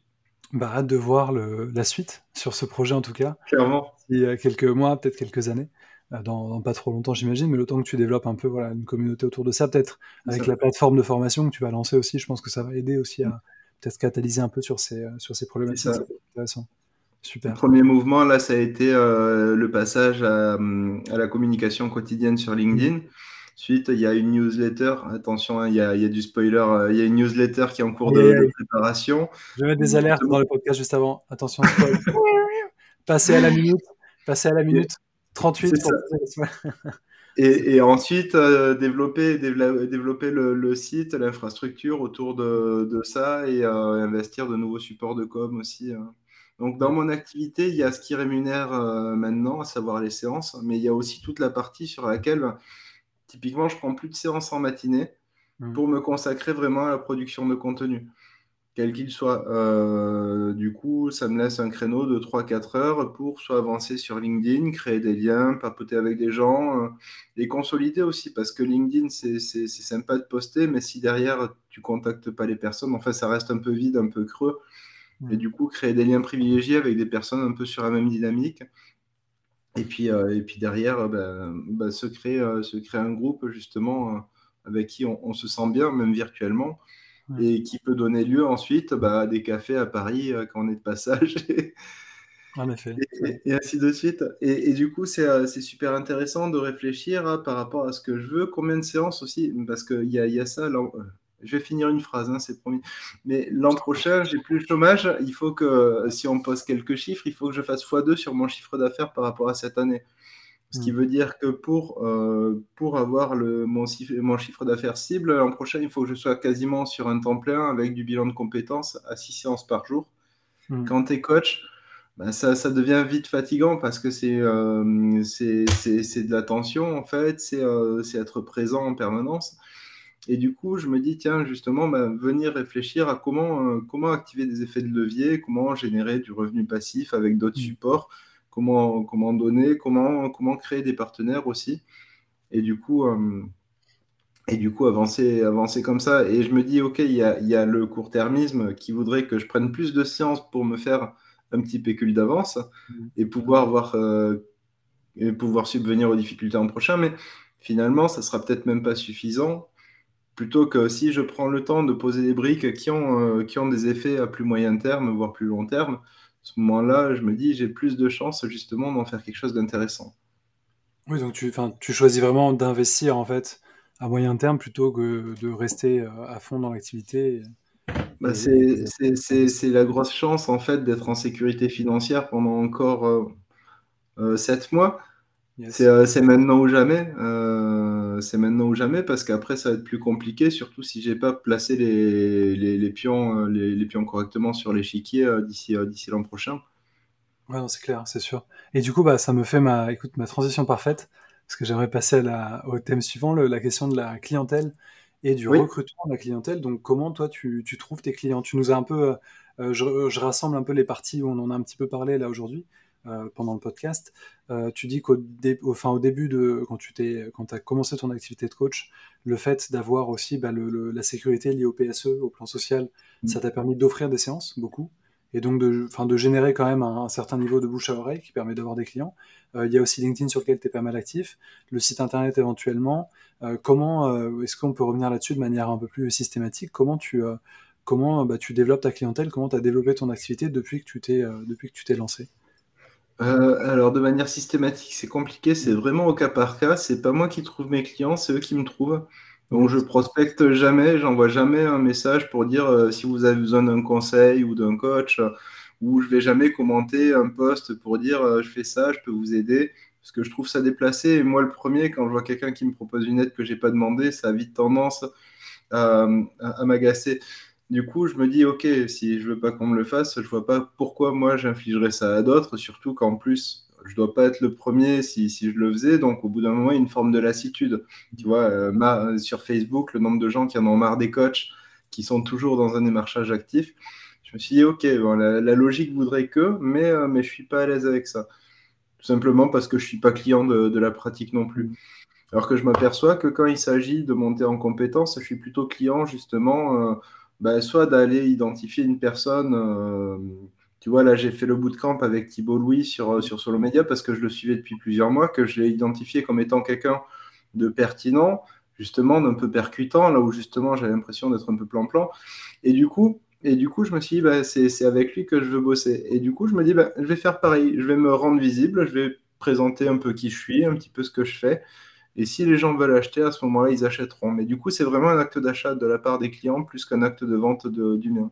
Bah, hâte de voir le, la suite sur ce projet en tout cas. Clairement. Il y a quelques mois, peut-être quelques années, dans, pas trop longtemps j'imagine, mais le temps que tu développes un peu voilà, une communauté autour de ça, peut-être avec la plateforme de formation que tu vas lancer aussi, je pense que ça va aider aussi à peut-être catalyser un peu sur ces, sur ces problématiques. C'est intéressant. Super. Le premier mouvement, là, ça a été le passage à, la communication quotidienne sur LinkedIn. Ensuite, il y a une newsletter. Attention, hein, il, y a, du spoiler. il y a une newsletter qui est en cours de, préparation. Je vais mettre des alertes dans le podcast juste avant. Attention, spoil. Passez à la minute. Passez à la minute 38. Et, ensuite, euh, développer, développer le, site, l'infrastructure autour de, ça et euh, investir de nouveaux supports de com aussi. Hein. Donc, dans mon activité, il y a ce qui rémunère euh, maintenant, à savoir les séances, mais il y a aussi toute la partie sur laquelle, typiquement, je prends plus de séances en matinée mmh. pour me consacrer vraiment à la production de contenu quel qu'il soit. Euh, du coup, ça me laisse un créneau de 3-4 heures pour soit avancer sur LinkedIn, créer des liens, papoter avec des gens euh, et consolider aussi, parce que LinkedIn, c'est sympa de poster, mais si derrière, tu contactes pas les personnes, en fait, ça reste un peu vide, un peu creux. Et du coup, créer des liens privilégiés avec des personnes un peu sur la même dynamique. Et puis, euh, et puis derrière, ben, ben, se, créer, se créer un groupe, justement, avec qui on, on se sent bien, même virtuellement et qui peut donner lieu ensuite bah, à des cafés à Paris euh, quand on est de passage. en effet. Et, ainsi de suite. Et, du coup, euh, c'est super intéressant de réfléchir hein, par rapport à ce que je veux, combien de séances aussi, parce qu'il y a, y a ça. Euh, je vais finir une phrase, hein, c'est promis. Mais l'an prochain, j'ai plus le chômage. Il faut que, si on pose quelques chiffres, il faut que je fasse x2 sur mon chiffre d'affaires par rapport à cette année. Ce qui mm. veut dire que pour, euh, pour avoir le, mon, mon chiffre d'affaires cible, l'an prochain, il faut que je sois quasiment sur un temps plein avec du bilan de compétences à 6 séances par jour. Mm. Quand tu es coach, ben ça, ça, devient vite fatigant parce que c'est euh, de la tension, en fait, c'est euh, être présent en permanence. Et du coup, je me dis, tiens, justement, ben, venir réfléchir à comment, euh, comment activer des effets de levier, comment générer du revenu passif avec d'autres mm. supports comment, comment donner, comment, comment créer des partenaires aussi. Et du coup, euh, et du coup avancer, avancer comme ça. Et je me dis, OK, il y a, y a, le court-termisme qui voudrait que je prenne plus de science pour me faire un petit pécule d'avance mmh. et pouvoir voir euh, et pouvoir subvenir aux difficultés en prochain. Mais finalement, ça sera peut-être même pas suffisant. Plutôt que si je prends le temps de poser des briques qui ont, euh, qui ont des effets à plus moyen terme, voire plus long terme, ce moment-là, je me dis, j'ai plus de chances justement d'en faire quelque chose d'intéressant. Oui, donc tu, tu choisis vraiment d'investir en fait à moyen terme plutôt que de rester euh, à fond dans l'activité. Bah, c'est la grosse chance en fait d'être en sécurité financière pendant encore euh, euh, sept mois. C'est maintenant ou jamais. Euh, c'est maintenant ou jamais parce qu'après ça va être plus compliqué, surtout si j'ai pas placé les, les, pions, euh, les, pions correctement sur l'échiquier euh, d'ici d'ici l'an prochain. Ouais, c'est clair, c'est sûr. Et du coup, bah, ça me fait ma, écoute, ma transition parfaite parce que j'aimerais passer à la, au thème suivant, la question de la clientèle et du recrutement de la clientèle. Donc, comment toi tu, tu trouves tes clients? Tu nous as un peu, je, je, rassemble un peu les parties où on en a un petit peu parlé là aujourd'hui. Euh, pendant le podcast. Euh, tu dis qu'au enfin, au début de quand tu t'es quand as commencé ton activité de coach, le fait d'avoir aussi bah, le, la sécurité liée au PSE, au plan social, mmh. ça t'a permis d'offrir des séances beaucoup et donc de, générer quand même un, certain niveau de bouche à oreille qui permet d'avoir des clients. Euh, il y a aussi LinkedIn sur lequel tu es pas mal actif, le site internet éventuellement. comment est-ce qu'on peut revenir là-dessus de manière un peu plus systématique? Comment tu comment bah, tu développes ta clientèle? Comment tu as développé ton activité depuis que tu t'es depuis que tu t'es lancé? Euh, alors, de manière systématique, c'est compliqué, c'est vraiment au cas par cas. C'est pas moi qui trouve mes clients, c'est eux qui me trouvent. Donc, je prospecte jamais, j'envoie jamais un message pour dire euh, si vous avez besoin d'un conseil ou d'un coach, ou je vais jamais commenter un post pour dire euh, je fais ça, je peux vous aider, parce que je trouve ça déplacé. Et moi, le premier, quand je vois quelqu'un qui me propose une aide que j'ai pas demandé, ça a vite tendance à m'agacer. Du coup, je me dis, ok, si je veux pas qu'on me le fasse, je vois pas pourquoi moi j'infligerais ça à d'autres, surtout qu'en plus, je dois pas être le premier si, si, je le faisais. Donc, au bout d'un moment, il y a une forme de lassitude. Tu vois, euh, sur Facebook, le nombre de gens qui en ont marre des coachs, qui sont toujours dans un démarchage actif. Je me suis dit, ok, la, logique voudrait que, mais, euh, mais je suis pas à l'aise avec ça. Tout simplement parce que je suis pas client de, de la pratique non plus. Alors que je m'aperçois que quand il s'agit de monter en compétence, je suis plutôt client justement. Euh, bah, soit d'aller identifier une personne. Euh, tu vois, là, j'ai fait le bootcamp avec Thibault Louis sur, euh, sur Solo Media parce que je le suivais depuis plusieurs mois, que je l'ai identifié comme étant quelqu'un de pertinent, justement, d'un peu percutant, là où justement j'avais l'impression d'être un peu plan-plan. Et du coup, Et du coup, je me suis dit, bah, c'est avec lui que je veux bosser. Et du coup, je me dis, bah, je vais faire pareil. Je vais me rendre visible, je vais présenter un peu qui je suis, un petit peu ce que je fais. Et si les gens veulent acheter, à ce moment-là, ils achèteront. Mais du coup, c'est vraiment un acte d'achat de la part des clients plus qu'un acte de vente du mien.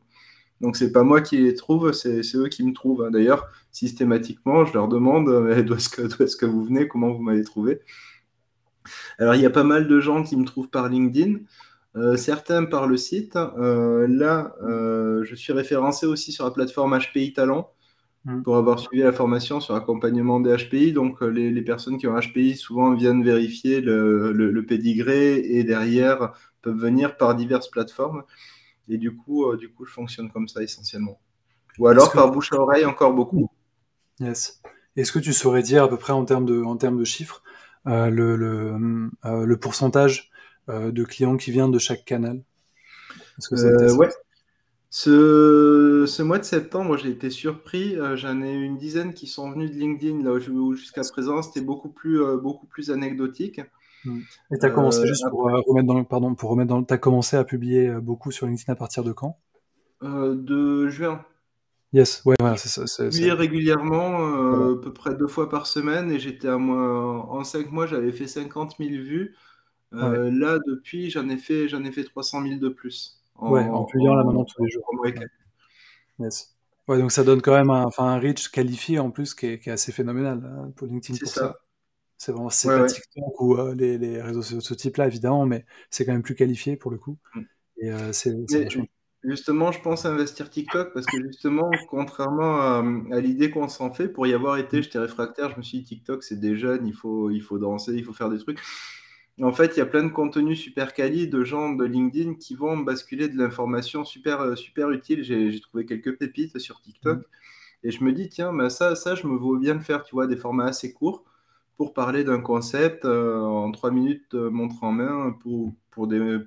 Donc, c'est pas moi qui les trouve, c'est eux qui me trouvent. D'ailleurs, systématiquement, je leur demande d'où est-ce que, vous venez, comment vous m'avez trouvé? Alors, il y a pas mal de gens qui me trouvent par LinkedIn. Euh, certains par le site. Euh, là, euh, je suis référencé aussi sur la plateforme HPI Talent. Pour avoir suivi la formation sur l'accompagnement des HPI. Donc, les, personnes qui ont HPI souvent viennent vérifier le, le, pédigré et derrière peuvent venir par diverses plateformes. Et du coup, du coup, je fonctionne comme ça essentiellement. Ou alors par bouche à oreille, encore beaucoup. Yes. Est-ce que tu saurais dire à peu près en termes de, en termes de chiffres le, le, le pourcentage euh, de clients qui viennent de chaque canal? Euh, ouais. Ce, ce, mois de septembre, j'ai été surpris. Euh, j'en ai une dizaine qui sont venus de LinkedIn, là où jusqu'à présent, c'était beaucoup plus, beaucoup plus anecdotique. Hmm. Et tu as commencé, juste pour remettre dans pardon, pour remettre dans tu as commencé à publier beaucoup sur LinkedIn à partir de quand? De juin. Yes, ouais, voilà, c'est ça. Publié régulièrement, à peu près deux fois par semaine, et j'étais à en cinq mois, j'avais fait 50 000 vues. Euh, là, depuis, j'en ai, fait, j'en ai fait 300 000 de plus. En, ouais, en publiant là maintenant tous les jours. Ouais. Yes. ouais, donc ça donne quand même un, un reach qualifié en plus qui est, qui est assez phénoménal hein, pour LinkedIn. C'est ça. C'est vraiment, c'est pas TikTok ou euh, les, les, réseaux sociaux de ce type-là, évidemment, mais c'est quand même plus qualifié pour le coup. Mm. Et euh, c'est, Justement, je pense investir TikTok parce que justement, contrairement à, à l'idée qu'on s'en fait, pour y avoir été, j'étais réfractaire, je me suis dit TikTok, c'est des jeunes, il faut, il faut danser, il faut faire des trucs. En fait, il y a plein de contenus super quali de gens de LinkedIn qui vont basculer de l'information super, euh, super utile. J'ai trouvé quelques pépites sur TikTok. Mmh. Et je me dis, tiens, bah ça, ça, je me vois bien le faire, tu vois, des formats assez courts pour parler d'un concept euh, en trois minutes, euh, montre en main, pour, pour, des,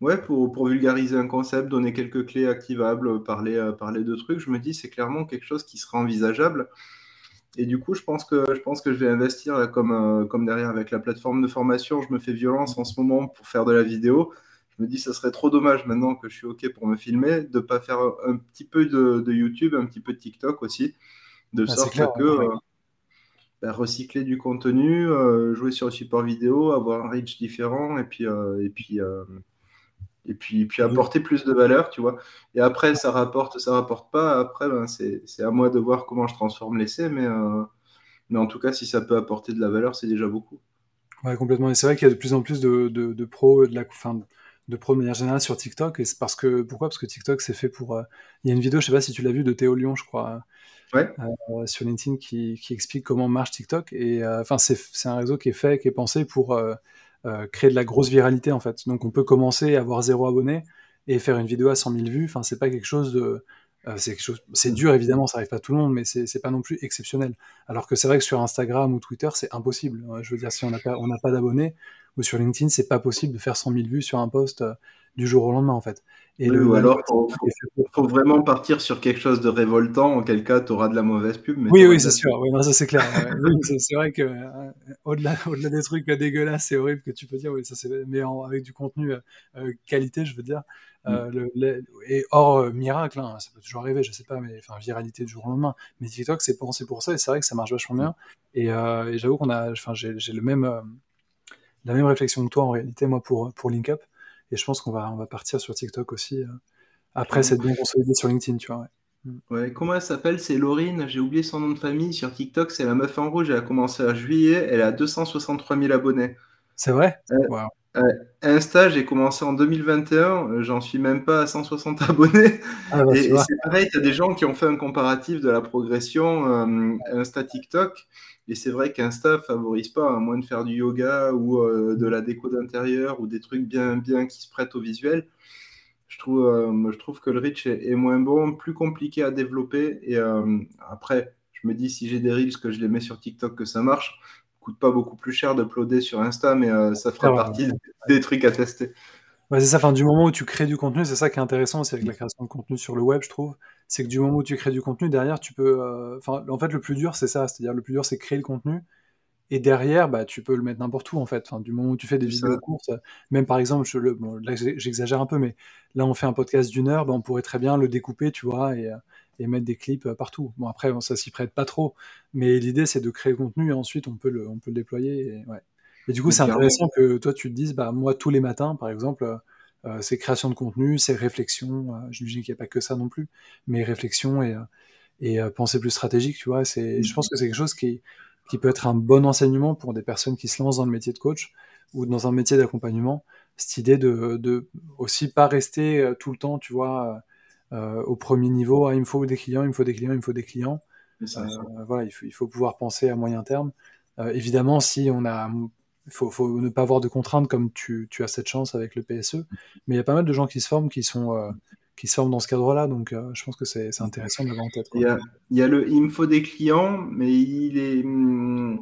ouais, pour, pour, vulgariser un concept, donner quelques clés activables, parler, parler de trucs. Je me dis, c'est clairement quelque chose qui sera envisageable. Et du coup, je pense que je, pense que je vais investir comme, euh, comme derrière avec la plateforme de formation. Je me fais violence en ce moment pour faire de la vidéo. Je me dis, ça serait trop dommage maintenant que je suis OK pour me filmer, de ne pas faire un petit peu de, YouTube, un petit peu de TikTok aussi, de ah, sorte que euh, bah, recycler du contenu, euh, jouer sur le support vidéo, avoir un reach différent et puis, et puis et puis, puis apporter plus de valeur, tu vois. Et après, ça rapporte, ça rapporte pas. Après, ben, c'est à moi de voir comment je transforme l'essai, mais, euh, mais en tout cas, si ça peut apporter de la valeur, c'est déjà beaucoup. Ouais, complètement. Et c'est vrai qu'il y a de plus en plus de, de, pros, de la, fin, de pros de manière générale sur TikTok. Et c'est parce que, pourquoi? Parce que TikTok, c'est fait pour. Euh, il y a une vidéo, je sais pas si tu l'as vu, de Théo Lyon, je crois. Ouais. Euh, sur LinkedIn qui, qui, explique comment marche TikTok. Et enfin, c'est un réseau qui est fait, qui est pensé pour euh, créer de la grosse viralité en fait. Donc on peut commencer à avoir zéro abonné et faire une vidéo à 100 000 vues. Enfin, c'est pas quelque chose de euh, c'est chose, dur évidemment, ça arrive pas à tout le monde, mais c'est pas non plus exceptionnel. Alors que c'est vrai que sur Instagram ou Twitter, c'est impossible. Je veux dire, si on n'a pas, on pas d'abonnés, ou sur LinkedIn, c'est pas possible de faire 100 000 vues sur un post euh, du jour au lendemain en fait. Et ou alors, il faut, vraiment partir sur quelque chose de révoltant, auquel cas tu auras de la mauvaise pub. oui, oui, c'est sûr. Oui, ça c'est clair. c'est vrai que euh, au-delà, au-delà des trucs dégueulasses, c'est horrible que tu peux dire. Oui, ça c'est. Mais avec du contenu euh, qualité, je veux dire. Euh, mm. et hors miracle, hein, ça peut toujours arriver, je sais pas, mais enfin viralité du jour au lendemain. Mais TikTok, c'est pensé pour ça, et c'est vrai que ça marche vachement bien. Et, et j'avoue qu'on a, enfin, j'ai, le même, la même réflexion que toi en réalité, moi pour pour LinkUp. Et je pense qu'on va, on va partir sur TikTok aussi, euh, après cette bien consolidé sur LinkedIn, tu vois. Mm. Ouais. comment elle s'appelle? C'est Laurine, j'ai oublié son nom de famille. Sur TikTok, c'est la meuf en rouge. Elle a commencé en juillet, elle a 263 000 abonnés. C'est vrai? Euh, Insta, j'ai commencé en 2021, euh, j'en suis même pas à 160 abonnés. Ah, bah, et, c'est pareil, tu as des gens qui ont fait un comparatif de la progression Insta TikTok. Et c'est vrai qu'Insta favorise pas, à moins de faire du yoga ou euh, de la déco d'intérieur ou des trucs bien, bien qui se prêtent au visuel. Je trouve, euh, je trouve que le reach est, moins bon, plus compliqué à développer. Et euh, après, je me dis si j'ai des reels que je les mets sur TikTok que ça marche, coûte pas beaucoup plus cher d'uploader sur Insta, mais ça fera partie des trucs à tester. C'est ça. Enfin, du moment où tu crées du contenu, c'est ça qui est intéressant aussi avec la création de contenu sur le web, je trouve c'est que du moment où tu crées du contenu, derrière, tu peux. Euh, enfin, en fait, le plus dur, c'est ça. C'est-à-dire, le plus dur, c'est créer le contenu. Et derrière, bah, tu peux le mettre n'importe où, en fait. Enfin, du moment où tu fais des vidéos courtes, même par exemple, je le, bon, là j'exagère un peu, mais là on fait un podcast d'une heure, bah, on pourrait très bien le découper, tu vois, et, et mettre des clips partout. Bon, après, ça s'y prête pas trop, mais l'idée c'est de créer le contenu et ensuite on peut le, on peut le déployer. Et, ouais. Et du coup, c'est intéressant que toi tu te dises, bah, moi tous les matins, par exemple, euh, c'est création de contenu, c'est réflexion. Euh, J'imagine qu'il n'y a pas que ça non plus, mais réflexion et, et pensée plus stratégique, tu vois. C'est, je pense que c'est quelque chose qui, qui peut être un bon enseignement pour des personnes qui se lancent dans le métier de coach ou dans un métier d'accompagnement. Cette idée de, de aussi pas rester euh, tout le temps, tu vois, euh, au premier niveau. Ah, il me faut des clients, il me faut des clients, il me faut des clients. Euh, voilà, il faut, il faut pouvoir penser à moyen terme. évidemment, si on a, il faut, faut, ne pas avoir de contraintes comme tu, tu, as cette chance avec le PSE. Mais il y a pas mal de gens qui se forment qui sont qui se forment dans ce cadre-là. Donc, euh, je pense que c'est intéressant d'avoir en tête. Il, y a, il, y a, le, il me faut des clients, mais il est. Hmm,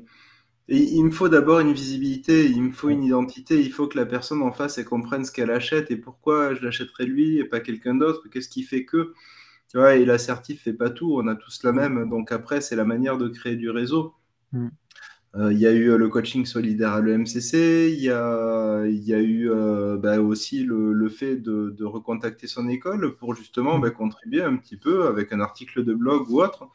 il me faut d'abord une visibilité, il me faut une identité, il faut que la personne en face elle comprenne ce qu'elle achète et pourquoi je l'achèterai lui et pas quelqu'un d'autre, qu'est-ce qui fait que. Tu vois, et l'assertif fait pas tout, on a tous la même. Donc après, c'est la manière de créer du réseau. Mm. Euh, il y a eu euh, le coaching solidaire à l'EMCC, il y a, y a eu euh, bah, aussi le, le fait de, de, recontacter son école pour justement bah, contribuer un petit peu avec un article de blog ou autre.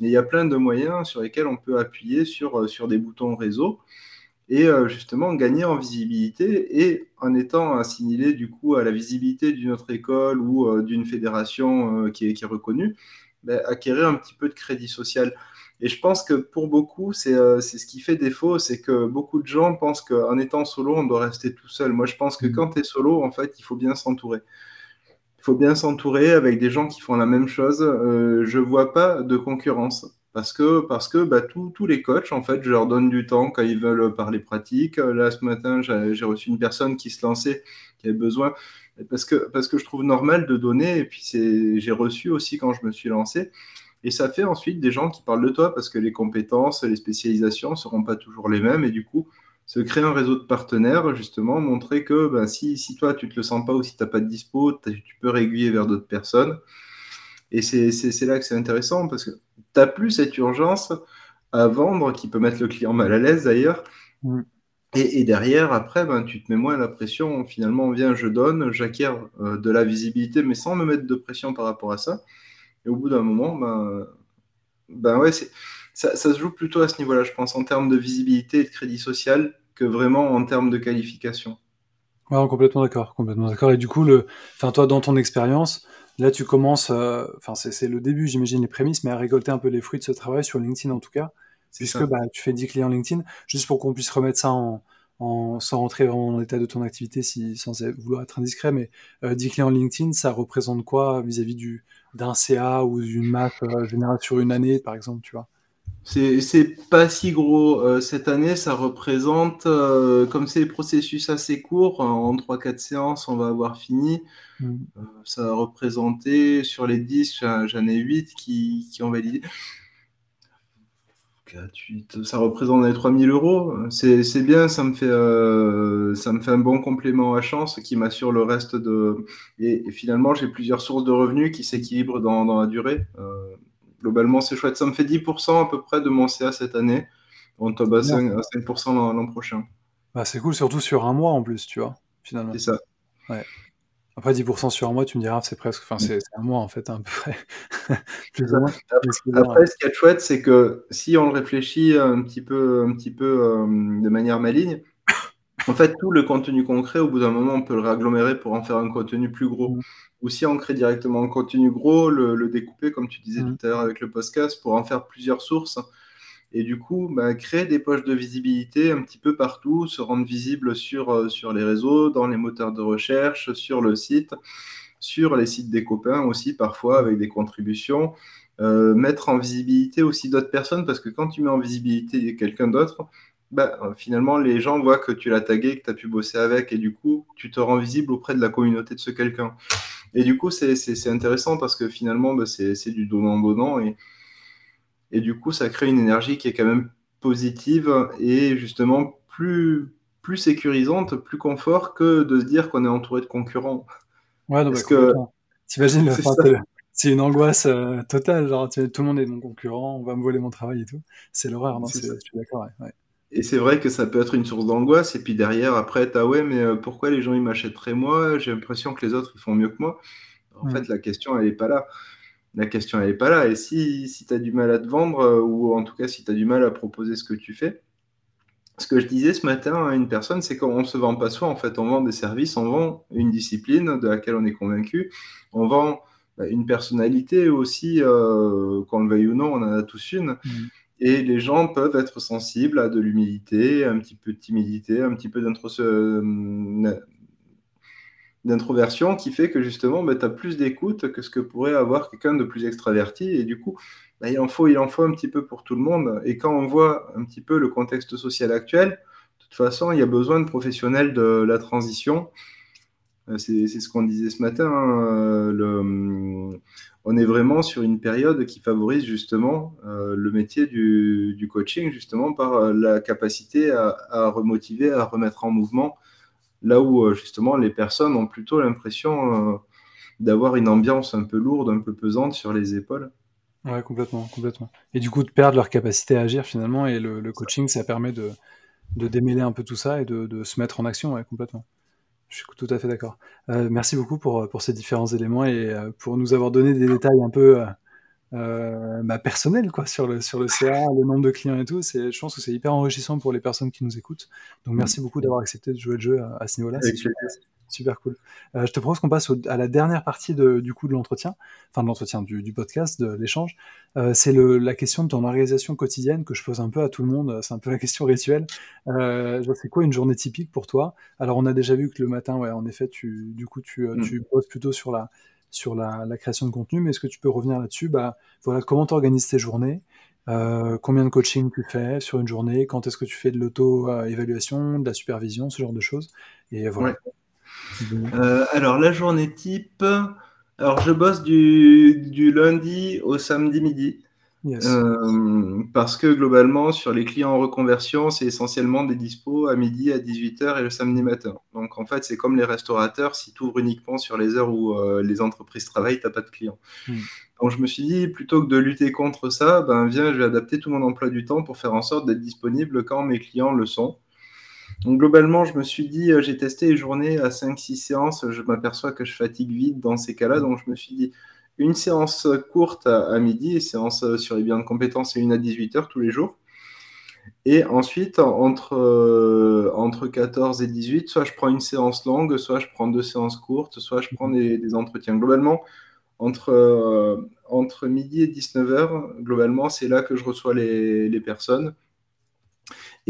Mais il y a plein de moyens sur lesquels on peut appuyer sur, sur des boutons réseau et justement gagner en visibilité et en étant assimilé du coup à la visibilité d'une autre école ou d'une fédération qui, est, qui est reconnue, bah, acquérir un petit peu de crédit social. Et je pense que pour beaucoup, euh, c'est ce qui fait défaut, c'est que beaucoup de gens pensent qu'en étant solo, on doit rester tout seul. Moi, je pense que mm. quand tu es solo, en fait, il faut bien s'entourer. Il faut bien s'entourer avec des gens qui font la même chose. Euh, je vois pas de concurrence. Parce que, parce que bah, tous les coachs, en fait, je leur donne du temps quand ils veulent parler pratique. Là, ce matin, j'ai reçu une personne qui se lançait, qui avait besoin. Parce que, parce que je trouve normal de donner. Et puis, j'ai reçu aussi quand je me suis lancé. Et ça fait ensuite des gens qui parlent de toi parce que les compétences, les spécialisations ne seront pas toujours les mêmes. Et du coup, se créer un réseau de partenaires, justement, montrer que ben, si, si, toi, tu ne te le sens pas ou si tu n'as pas de dispo, tu peux réguler vers d'autres personnes. Et c'est là que c'est intéressant parce que tu n'as plus cette urgence à vendre qui peut mettre le client mal à l'aise d'ailleurs. Mm. Et, et, derrière, après, ben, tu te mets moins la pression. Finalement, on vient, je donne, j'acquiers euh, de la visibilité, mais sans me mettre de pression par rapport à ça. Et au bout d'un moment, ben, ben ouais, ça, ça, se joue plutôt à ce niveau-là, je pense, en termes de visibilité et de crédit social, que vraiment en termes de qualification. Ouais, complètement d'accord, complètement d'accord. Et du coup, le, enfin, toi, dans ton expérience, là, tu commences, euh, enfin, c'est le début, j'imagine, les prémices, mais à récolter un peu les fruits de ce travail sur LinkedIn en tout cas, puisque bah, tu fais 10 clients LinkedIn, juste pour qu'on puisse remettre ça en, sans rentrer vraiment dans l'état de ton activité, si, sans vouloir être indiscret, mais euh, 10 clients LinkedIn, ça représente quoi vis-à-vis du d'un CA ou d'une masse euh, générale sur une année, par exemple, tu vois? C'est pas si gros. Euh, cette année, ça représente, euh, comme c'est des processus assez courts, en 3-4 séances, on va avoir fini. Mm. ça a représenté, sur les 10, j'en ai 8 qui, qui ont validé ça représente les 3000 euros. C'est bien, ça me, fait, euh, ça me fait un bon complément à chance qui m'assure le reste de. Et, finalement, j'ai plusieurs sources de revenus qui s'équilibrent dans, dans, la durée. Euh, globalement, c'est chouette. Ça me fait 10% à peu près de mon CA cette année. On tombe à 5%, l'an prochain. Bah, c'est cool, surtout sur un mois en plus, tu vois, finalement. C'est ça. Ouais. Après, 10% sur un mois, tu me diras, c'est presque, enfin, c'est un mois en fait, à peu près. Après, ce qui est chouette, c'est que si on le réfléchit un petit peu, un petit peu euh, de manière maligne, en fait, tout le contenu concret, au bout d'un moment, on peut le réagglomérer pour en faire un contenu plus gros. Mmh. Ou si on crée directement un contenu gros, le, découper, comme tu disais mmh. tout à l'heure avec le podcast, pour en faire plusieurs sources et du coup, bah, créer des poches de visibilité un petit peu partout, se rendre visible sur, euh, sur les réseaux, dans les moteurs de recherche, sur le site, sur les sites des copains aussi, parfois avec des contributions. Euh, mettre en visibilité aussi d'autres personnes, parce que quand tu mets en visibilité quelqu'un d'autre, bah, finalement, les gens voient que tu l'as tagué, que tu as pu bosser avec, et du coup, tu te rends visible auprès de la communauté de ce quelqu'un. Et du coup, c'est intéressant parce que finalement, bah, c'est du donnant-donnant. Et, et du coup, ça crée une énergie qui est quand même positive et justement plus, plus sécurisante, plus confort que de se dire qu'on est entouré de concurrents. Ouais, donc, Parce que t'imagines, c'est une angoisse euh, totale. Genre, tout le monde est mon concurrent, on va me voler mon travail et tout. C'est l'horreur, non Je suis d'accord. Ouais. Et c'est vrai que ça peut être une source d'angoisse. Et puis derrière, après, as ouais, mais pourquoi les gens ils m'achèteraient moi? J'ai l'impression que les autres ils font mieux que moi. En fait, la question elle est pas là. La question elle est pas là. Et si, si tu as du mal à te vendre, ou en tout cas si tu as du mal à proposer ce que tu fais, ce que je disais ce matin à une personne, c'est qu'on ne se vend pas soi, en fait, on vend des services, on vend une discipline de laquelle on est convaincu, on vend bah, une personnalité aussi, euh, qu'on le veuille ou non, on en a tous une. Mm. Et les gens peuvent être sensibles à de l'humilité, un petit peu de timidité, un petit peu euh, d'introversion qui fait que justement, bah, tu as plus d'écoute que ce que pourrait avoir quelqu'un de plus extraverti. Et du coup, bah, il, en faut, il en faut un petit peu pour tout le monde. Et quand on voit un petit peu le contexte social actuel, de toute façon, il y a besoin de professionnels de la transition. Euh, c'est ce qu'on disait ce matin. Hein, euh, le, on est vraiment sur une période qui favorise justement euh, le métier du, coaching, justement par la capacité à, remotiver, à remettre en mouvement, là où justement les personnes ont plutôt l'impression d'avoir une ambiance un peu lourde, un peu pesante sur les épaules. Ouais, complètement, complètement. Et du coup, de perdre leur capacité à agir finalement, et le, coaching, ça permet de, de, démêler un peu tout ça et de, de, se mettre en action, ouais, complètement. Je suis tout à fait d'accord. Euh, merci beaucoup pour, pour, ces différents éléments et euh, pour nous avoir donné des détails un peu euh, bah, personnels quoi, sur, le, sur le CA, le nombre de clients et tout. Je pense que c'est hyper enrichissant pour les personnes qui nous écoutent. Donc merci beaucoup d'avoir accepté de jouer le jeu à, ce niveau-là. Super cool. Euh, je te propose qu'on passe à la dernière partie du coup de l'entretien, enfin de l'entretien, du, podcast, de l'échange. Euh, c'est la question de ton organisation quotidienne que je pose un peu à tout le monde. C'est un peu la question rituelle. Euh, c'est quoi une journée typique pour toi? Alors on a déjà vu que le matin, ouais, en effet, tu, du coup, tu, mm. tu poses plutôt sur la sur la, création de contenu, mais est-ce que tu peux revenir là-dessus? Bah voilà, comment tu organises tes journées? Combien de coaching tu fais sur une journée? Quand est-ce que tu fais de l'auto-évaluation, de la supervision, ce genre de choses? Et voilà. Euh, alors, la journée type. Alors, je bosse du, lundi au samedi midi. Euh, parce que globalement, sur les clients en reconversion, c'est essentiellement des dispos à midi, à 18h et le samedi matin. Donc en fait, c'est comme les restaurateurs, si tu ouvres uniquement sur les heures où euh, les entreprises travaillent, tu n'as pas de clients. Hmm. Donc je me suis dit, plutôt que de lutter contre ça, ben viens, je vais adapter tout mon emploi du temps pour faire en sorte d'être disponible quand mes clients le sont. Donc globalement, je me suis dit, euh, j'ai testé les journées à 5-6 séances, je m'aperçois que je fatigue vite dans ces cas-là, donc je me suis dit, une séance courte à, midi, séance sur les biens de compétences et une à 18h tous les jours. Et ensuite, entre, euh, entre 14 et 18, soit je prends une séance longue, soit je prends deux séances courtes, soit je prends des, entretiens. Globalement, entre, euh, entre midi et 19h, globalement, c'est là que je reçois les, les personnes.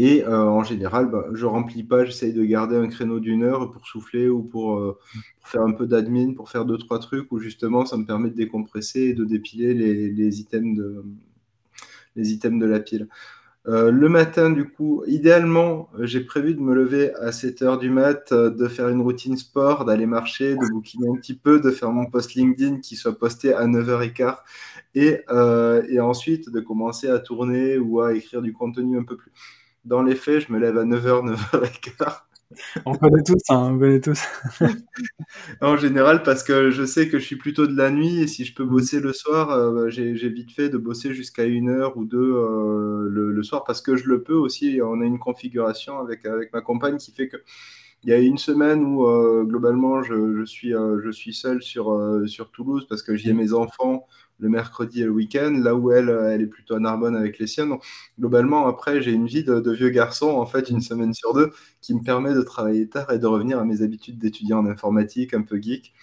Et euh, en général, bah, je remplis pas, j'essaye de garder un créneau d'une heure pour souffler ou pour, euh, faire un peu d'admin, pour faire deux, trois trucs où justement ça me permet de décompresser et de dépiler les, items, de, la pile. Euh, le matin, du coup, idéalement, j'ai prévu de me lever à 7 heures du mat, de faire une routine sport, d'aller marcher, de bouquiner un petit peu, de faire mon post LinkedIn qui soit posté à 9h15 et, et ensuite de commencer à tourner ou à écrire du contenu un peu plus dans les faits, je me lève à 9h, 9h15. On connaît tous, hein, on connaît tous. en général, parce que je sais que je suis plutôt de la nuit et si je peux mm. bosser le soir, euh, j'ai vite fait de bosser jusqu'à une heure ou deux euh, le, soir parce que je le peux aussi. On a une configuration avec, avec ma compagne qui fait que il y a une semaine où euh, globalement je, suis, je suis seul sur, sur Toulouse parce que j'y ai mes enfants le mercredi et le week-end, là où elle, est plutôt à Narbonne avec les siennes. globalement, après, j'ai une vie de, vieux garçon, en fait, une semaine sur deux, qui me permet de travailler tard et de revenir à mes habitudes d'étudiant en informatique, un peu geek.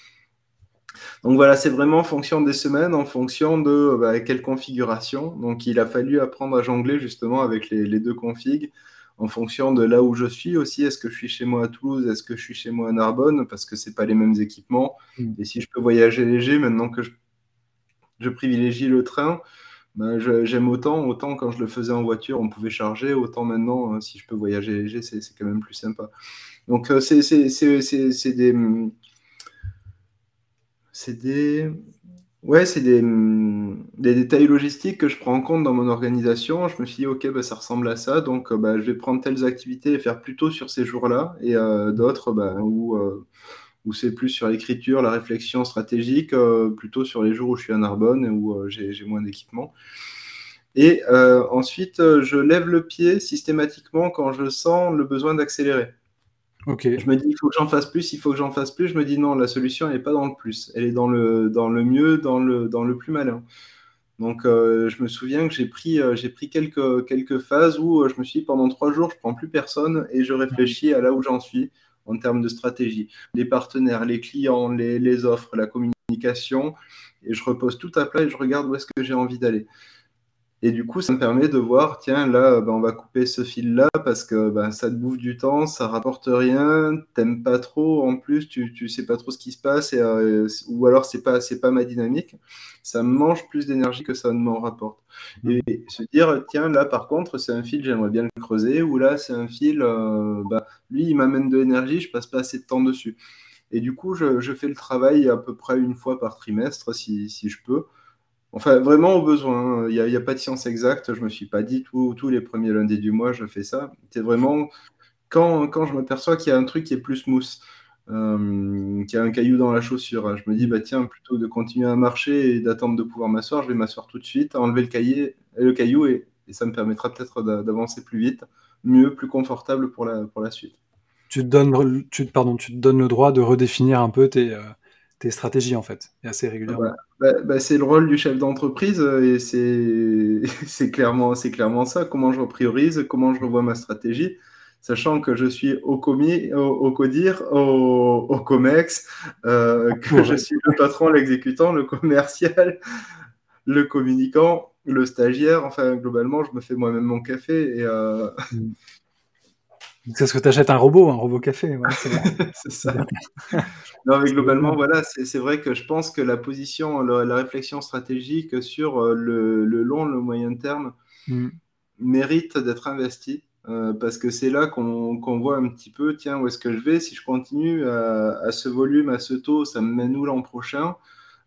Donc voilà, c'est vraiment en fonction des semaines, en fonction de bah, quelle configuration. Donc il a fallu apprendre à jongler justement avec les, deux configs, en fonction de là où je suis aussi. Est-ce que je suis chez moi à Toulouse? Est-ce que je suis chez moi à Narbonne? Parce que ce pas les mêmes équipements. Mm. Et si je peux voyager léger, maintenant que je je privilégie le train. Ben, j'aime autant, autant quand je le faisais en voiture, on pouvait charger, autant maintenant, hein, si je peux voyager léger, c'est quand même plus sympa. Donc, euh, c'est des. C'est des. Ouais, c'est des, des, détails logistiques que je prends en compte dans mon organisation. Je me suis dit, OK, ben, ça ressemble à ça, donc ben, je vais prendre telles activités et faire plutôt sur ces jours-là, et euh, d'autres où euh, où c'est plus sur l'écriture, la réflexion stratégique, euh, plutôt sur les jours où je suis à Narbonne et où euh, j'ai moins d'équipement. Et euh, ensuite, euh, je lève le pied systématiquement quand je sens le besoin d'accélérer. Je me dis, il faut que j'en fasse plus, il faut que j'en fasse plus. Je me dis, non, la solution, n'est pas dans le plus. Elle est dans le, dans le mieux, dans le, dans le plus malin. Donc, euh, je me souviens que j'ai pris, pris quelques, phases où je me suis dit, pendant trois jours, je prends plus personne et je réfléchis à là où j'en suis en termes de stratégie. Les partenaires, les clients, les, les offres, la communication. Et je repose tout à plat et je regarde où est-ce que j'ai envie d'aller. Et du coup, ça me permet de voir, tiens, là, ben, on va couper ce fil-là parce que ben, ça te bouffe du temps, ça rapporte rien, t'aimes pas trop, en plus, tu, tu sais pas trop ce qui se passe, et, euh, ou alors c'est pas, c'est pas ma dynamique. Ça me mange plus d'énergie que ça ne m'en rapporte. Mmh. Et se dire, tiens, là, par contre, c'est un fil, j'aimerais bien le creuser, ou là, c'est un fil, euh, ben, lui, il m'amène de l'énergie, je passe pas assez de temps dessus. Et du coup, je, je, fais le travail à peu près une fois par trimestre, si, si je peux. Enfin, vraiment au besoin. Il n'y a, pas de science exacte. Je ne me suis pas dit tous les premiers lundis du mois, je fais ça. C'est vraiment quand, quand je m'aperçois qu'il y a un truc qui est plus smooth, euh, qu'il y a un caillou dans la chaussure. Je me dis, bah tiens, plutôt de continuer à marcher et d'attendre de pouvoir m'asseoir, je vais m'asseoir tout de suite, enlever le, cahier, le caillou et, ça me permettra peut-être d'avancer plus vite, mieux, plus confortable pour la, suite. Tu te, donnes, pardon, tu te donnes le droit de redéfinir un peu tes, euh, tes stratégies en fait, et assez régulièrement. Bah, bah, c'est le rôle du chef d'entreprise euh, et c'est clairement, clairement ça. Comment je priorise, comment je revois ma stratégie, sachant que je suis au commis, au, CODIR, au, COMEX, euh, que je suis le patron, l'exécutant, le commercial, le communicant, le stagiaire. Enfin, globalement, je me fais moi-même mon café et. Euh... Mm. C'est ce que tu achètes un robot, un robot café. c'est ça. non, mais globalement, voilà, c'est vrai que je pense que la position, la, réflexion stratégique sur euh, le, long, le moyen terme mm. mérite d'être investie. Euh, parce que c'est là qu'on voit un petit peu, tiens, où est-ce que je vais? Si je continue à, à, ce volume, à ce taux, ça me mène où l'an prochain?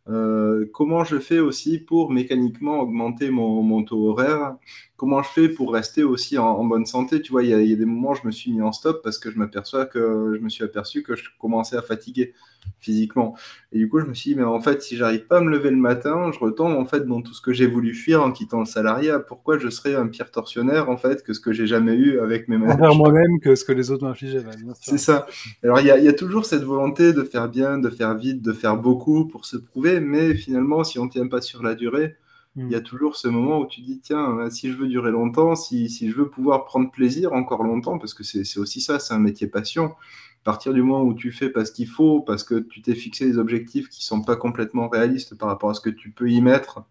Euh, comment je fais aussi pour mécaniquement augmenter mon, taux horaire? Comment je fais pour rester aussi en, bonne santé Tu vois, il y, a des moments où je me suis mis en stop parce que je m'aperçois que je me suis aperçu que je commençais à fatiguer physiquement. Et du coup, je me suis dit, mais en fait, si j'arrive pas à me lever le matin, je retombe en fait dans tout ce que j'ai voulu fuir en quittant le salariat. Pourquoi je serais un pire tortionnaire en fait que ce que j'ai jamais eu avec mes managers? Envers moi-même que ce que les autres m'infligeaient. C'est ça. Alors, il y, y, a toujours cette volonté de faire bien, de faire vite, de faire beaucoup pour se prouver, mais finalement, si on tient pas sur la durée, il y a toujours ce moment où tu dis, tiens, si je veux durer longtemps, si, si je veux pouvoir prendre plaisir encore longtemps, parce que c'est aussi ça, c'est un métier passion, à partir du moment où tu fais parce qu'il faut, parce que tu t'es fixé des objectifs qui sont pas complètement réalistes par rapport à ce que tu peux y mettre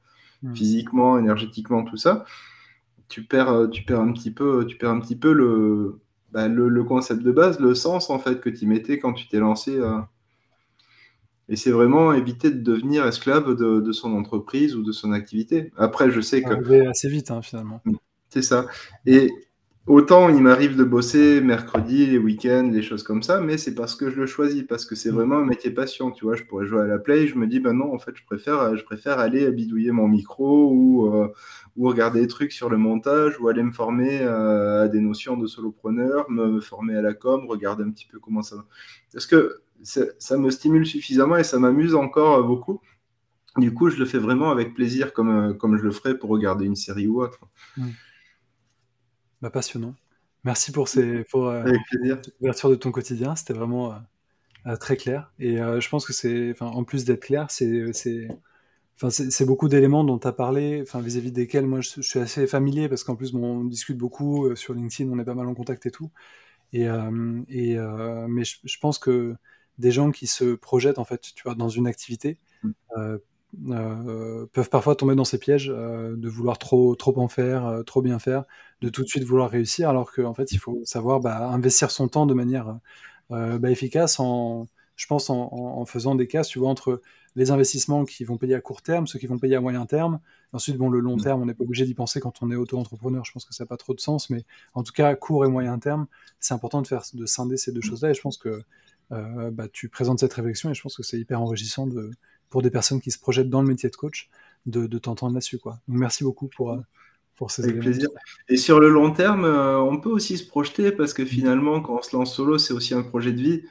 hmm. physiquement, énergétiquement, tout ça, tu perds, euh, tu perds un petit peu, tu perds un petit peu bah, le, le, concept de base, le sens en fait que tu mettais quand tu t'es lancé. Euh. Et c'est vraiment éviter de devenir esclave de, de, son entreprise ou de son activité. Après, je sais que. assez vite, hein, finalement. C'est ça. Et Autant il m'arrive de bosser mercredi, les week-ends, les choses comme ça, mais c'est parce que je le choisis, parce que c'est mm. vraiment un métier passion. Tu vois, je pourrais jouer à la play, je me dis, ben non, en fait, je préfère, je préfère aller bidouiller mon micro ou, euh, ou regarder des trucs sur le montage ou aller me former euh, à des notions de solopreneur, me former à la com, regarder un petit peu comment ça va. Parce que ça me stimule suffisamment et ça m'amuse encore beaucoup. Du coup, je le fais vraiment avec plaisir, comme, comme je le ferais pour regarder une série ou autre. Bah, passionnant. Merci pour, ces, pour euh, l'ouverture de ton quotidien. C'était vraiment euh, euh, très clair. Et je pense que c'est, en plus d'être clair, c'est, c'est, c'est, beaucoup d'éléments dont tu as parlé, vis-à-vis desquels moi je, suis assez familier parce qu'en plus on discute beaucoup sur LinkedIn, on est pas mal en contact et tout. Et, et mais je, pense que des gens qui se projettent en fait, tu vois, dans une activité, mmh. Euh, peuvent parfois tomber dans ces pièges euh, de vouloir trop, trop en faire, euh, trop bien faire, de tout de suite vouloir réussir, alors qu'en fait, il faut savoir bah, investir son temps de manière bah, efficace en, je pense, en, faisant des cases, tu vois, entre les investissements qui vont payer à court terme, ceux qui vont payer à moyen terme. Ensuite, bon, le long mmh. terme, on n'est pas obligé d'y penser quand on est auto-entrepreneur. Je pense que ça n'a pas trop de sens, mais en tout cas, court et moyen terme, c'est important de faire, de scinder ces deux mmh. choses-là. Et je pense que bah, tu présentes cette réflexion et je pense que c'est hyper enrichissant de, pour des personnes qui se projettent dans le métier de coach, de, de t'entendre là-dessus. Quoi. Donc, merci beaucoup pour, euh, pour ces Avec plaisir. Et sur le long terme, euh, on peut aussi se projeter parce que finalement, quand on se lance solo, c'est aussi un projet de vie.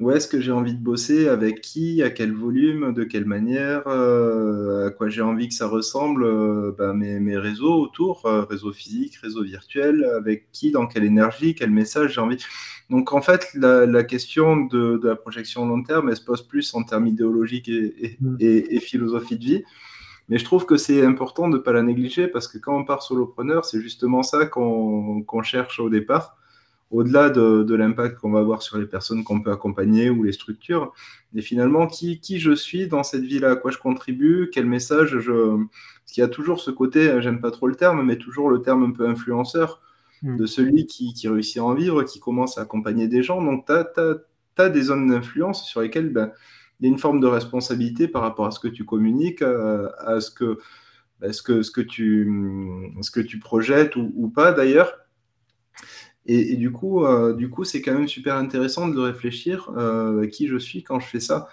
Où est-ce que j'ai envie de bosser, avec qui, à quel volume, de quelle manière, euh, à quoi j'ai envie que ça ressemble, euh, ben, mes, mes, réseaux autour, euh, réseau physique, réseau virtuel, avec qui, dans quelle énergie, quel message j'ai envie? Donc en fait, la, la question de, de, la projection long terme, elle se pose plus en termes idéologiques et, et, mm. et, et philosophie de vie. Mais je trouve que c'est important de ne pas la négliger parce que quand on part solopreneur, c'est justement ça qu'on qu cherche au départ au-delà de, de l'impact qu'on va avoir sur les personnes qu'on peut accompagner ou les structures. Et finalement, qui, qui je suis dans cette vie-là, à quoi je contribue, quel message je... Parce qu'il y a toujours ce côté, j'aime pas trop le terme, mais toujours le terme un peu influenceur mm. de celui qui, qui, réussit à en vivre, qui commence à accompagner des gens. Donc, tu as, as, as, des zones d'influence sur lesquelles ben, il y a une forme de responsabilité par rapport à ce que tu communiques, à, à ce, que, à ce, que, ce, que tu, ce que tu projettes ou, ou pas d'ailleurs. Et, et, du coup, euh, du coup, c'est quand même super intéressant de réfléchir euh, qui je suis quand je fais ça.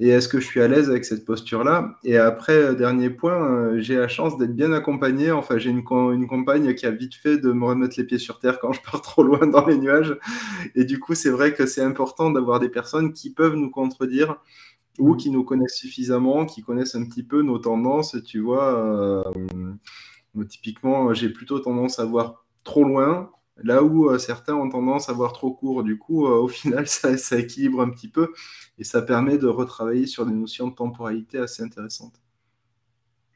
Et est-ce que je suis à l'aise avec cette posture-là? Et après, euh, dernier point, euh, j'ai la chance d'être bien accompagné. Enfin, j'ai une, une, compagne qui a vite fait de me remettre les pieds sur terre quand je pars trop loin dans les nuages. Et du coup, c'est vrai que c'est important d'avoir des personnes qui peuvent nous contredire ou qui nous connaissent suffisamment, qui connaissent un petit peu nos tendances. Tu vois, euh, typiquement, j'ai plutôt tendance à voir trop loin là où euh, certains ont tendance à voir trop court. Du coup, euh, au final, ça, ça, équilibre un petit peu et ça permet de retravailler sur des notions de temporalité assez intéressantes.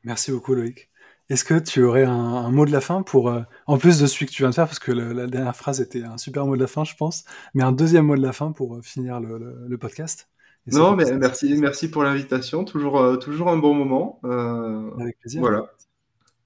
Merci beaucoup, Loïc. Est-ce que tu aurais un, un, mot de la fin pour, euh, en plus de celui que tu viens de faire, parce que le, la dernière phrase était un super mot de la fin, je pense, mais un deuxième mot de la fin pour finir le, le, le podcast? Non, mais merci, merci pour l'invitation. Toujours, toujours un bon moment. Avec plaisir. Voilà.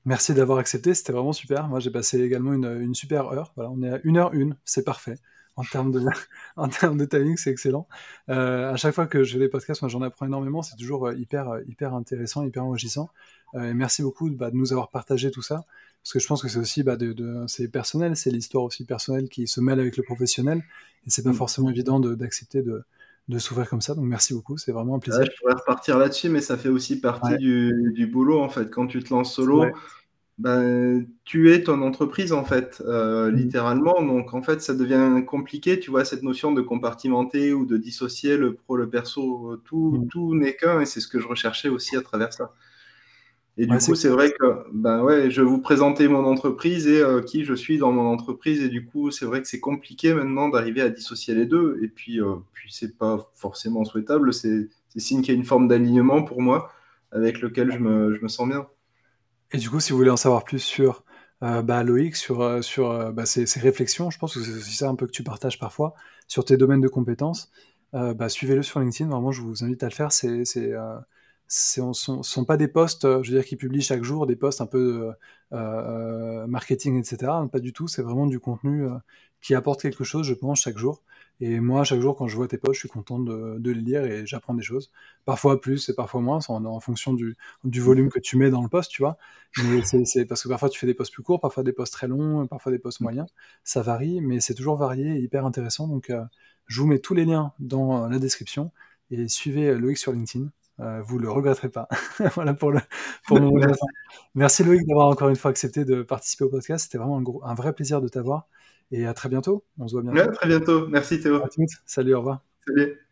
Merci d'avoir accepté, c'était vraiment super. Moi, j'ai passé également une, une, super heure. Voilà, on est à 1h01, c'est parfait. En termes de, en termes de timing, c'est excellent. Euh, à chaque fois que je fais des podcasts, moi, j'en apprends énormément. C'est toujours hyper, hyper intéressant, hyper enrichissant. Euh, et merci beaucoup bah, de nous avoir partagé tout ça. Parce que je pense que c'est aussi, bah, de, de c'est personnel, c'est l'histoire aussi personnelle qui se mêle avec le professionnel. Et c'est pas mmh. forcément évident d'accepter de, de, s'ouvrir comme ça. Donc merci beaucoup, c'est vraiment un plaisir. Ouais, je pourrais repartir là-dessus, mais ça fait aussi partie ouais. du, du, boulot en fait. Quand tu te lances solo, ben, tu es ton entreprise en fait, euh, mmh. littéralement. Donc en fait, ça devient compliqué, tu vois, cette notion de compartimenter ou de dissocier le pro, le perso, tout, mmh. tout n'est qu'un, et c'est ce que je recherchais aussi à travers ça. Et du ouais, coup, c'est vrai que ben ouais, je vais vous présenter mon entreprise et euh, qui je suis dans mon entreprise. Et du coup, c'est vrai que c'est compliqué maintenant d'arriver à dissocier les deux. Et puis, euh, puis c'est pas forcément souhaitable. C'est signe qu'il y a une forme d'alignement pour moi avec lequel je me, je me sens bien. Et du coup, si vous voulez en savoir plus sur euh, bah, Loïc, sur, euh, sur euh, bah, ses, ses, réflexions, je pense que c'est aussi ça un peu que tu partages parfois, sur tes domaines de compétences, bah, suivez-le sur LinkedIn. Vraiment, je vous invite à le faire. C'est, ce ne sont, sont, pas des posts, je veux dire, qui publient chaque jour des posts un peu marketing, etc. Pas du tout. C'est vraiment du contenu qui apporte quelque chose, je pense, chaque jour. Et moi, chaque jour, quand je vois tes posts, je suis content de, de les lire et j'apprends des choses. Parfois plus et parfois moins, en, en fonction du, du, volume que tu mets dans le post, tu vois. Mais c'est parce que parfois tu fais des posts plus courts, parfois des posts très longs, parfois des posts moyens. Ça varie, mais c'est toujours varié et hyper intéressant. Donc, euh, je vous mets tous les liens dans la description et suivez Loïc sur LinkedIn. Euh, vous le regretterez pas. voilà pour le pour mon Merci. Merci Loïc d'avoir encore une fois accepté de participer au podcast. C'était vraiment un, gros, un vrai plaisir de t'avoir. Et à très bientôt. On se voit bientôt. Ouais, à très bientôt. Merci Théo. Salut, au revoir. Salut.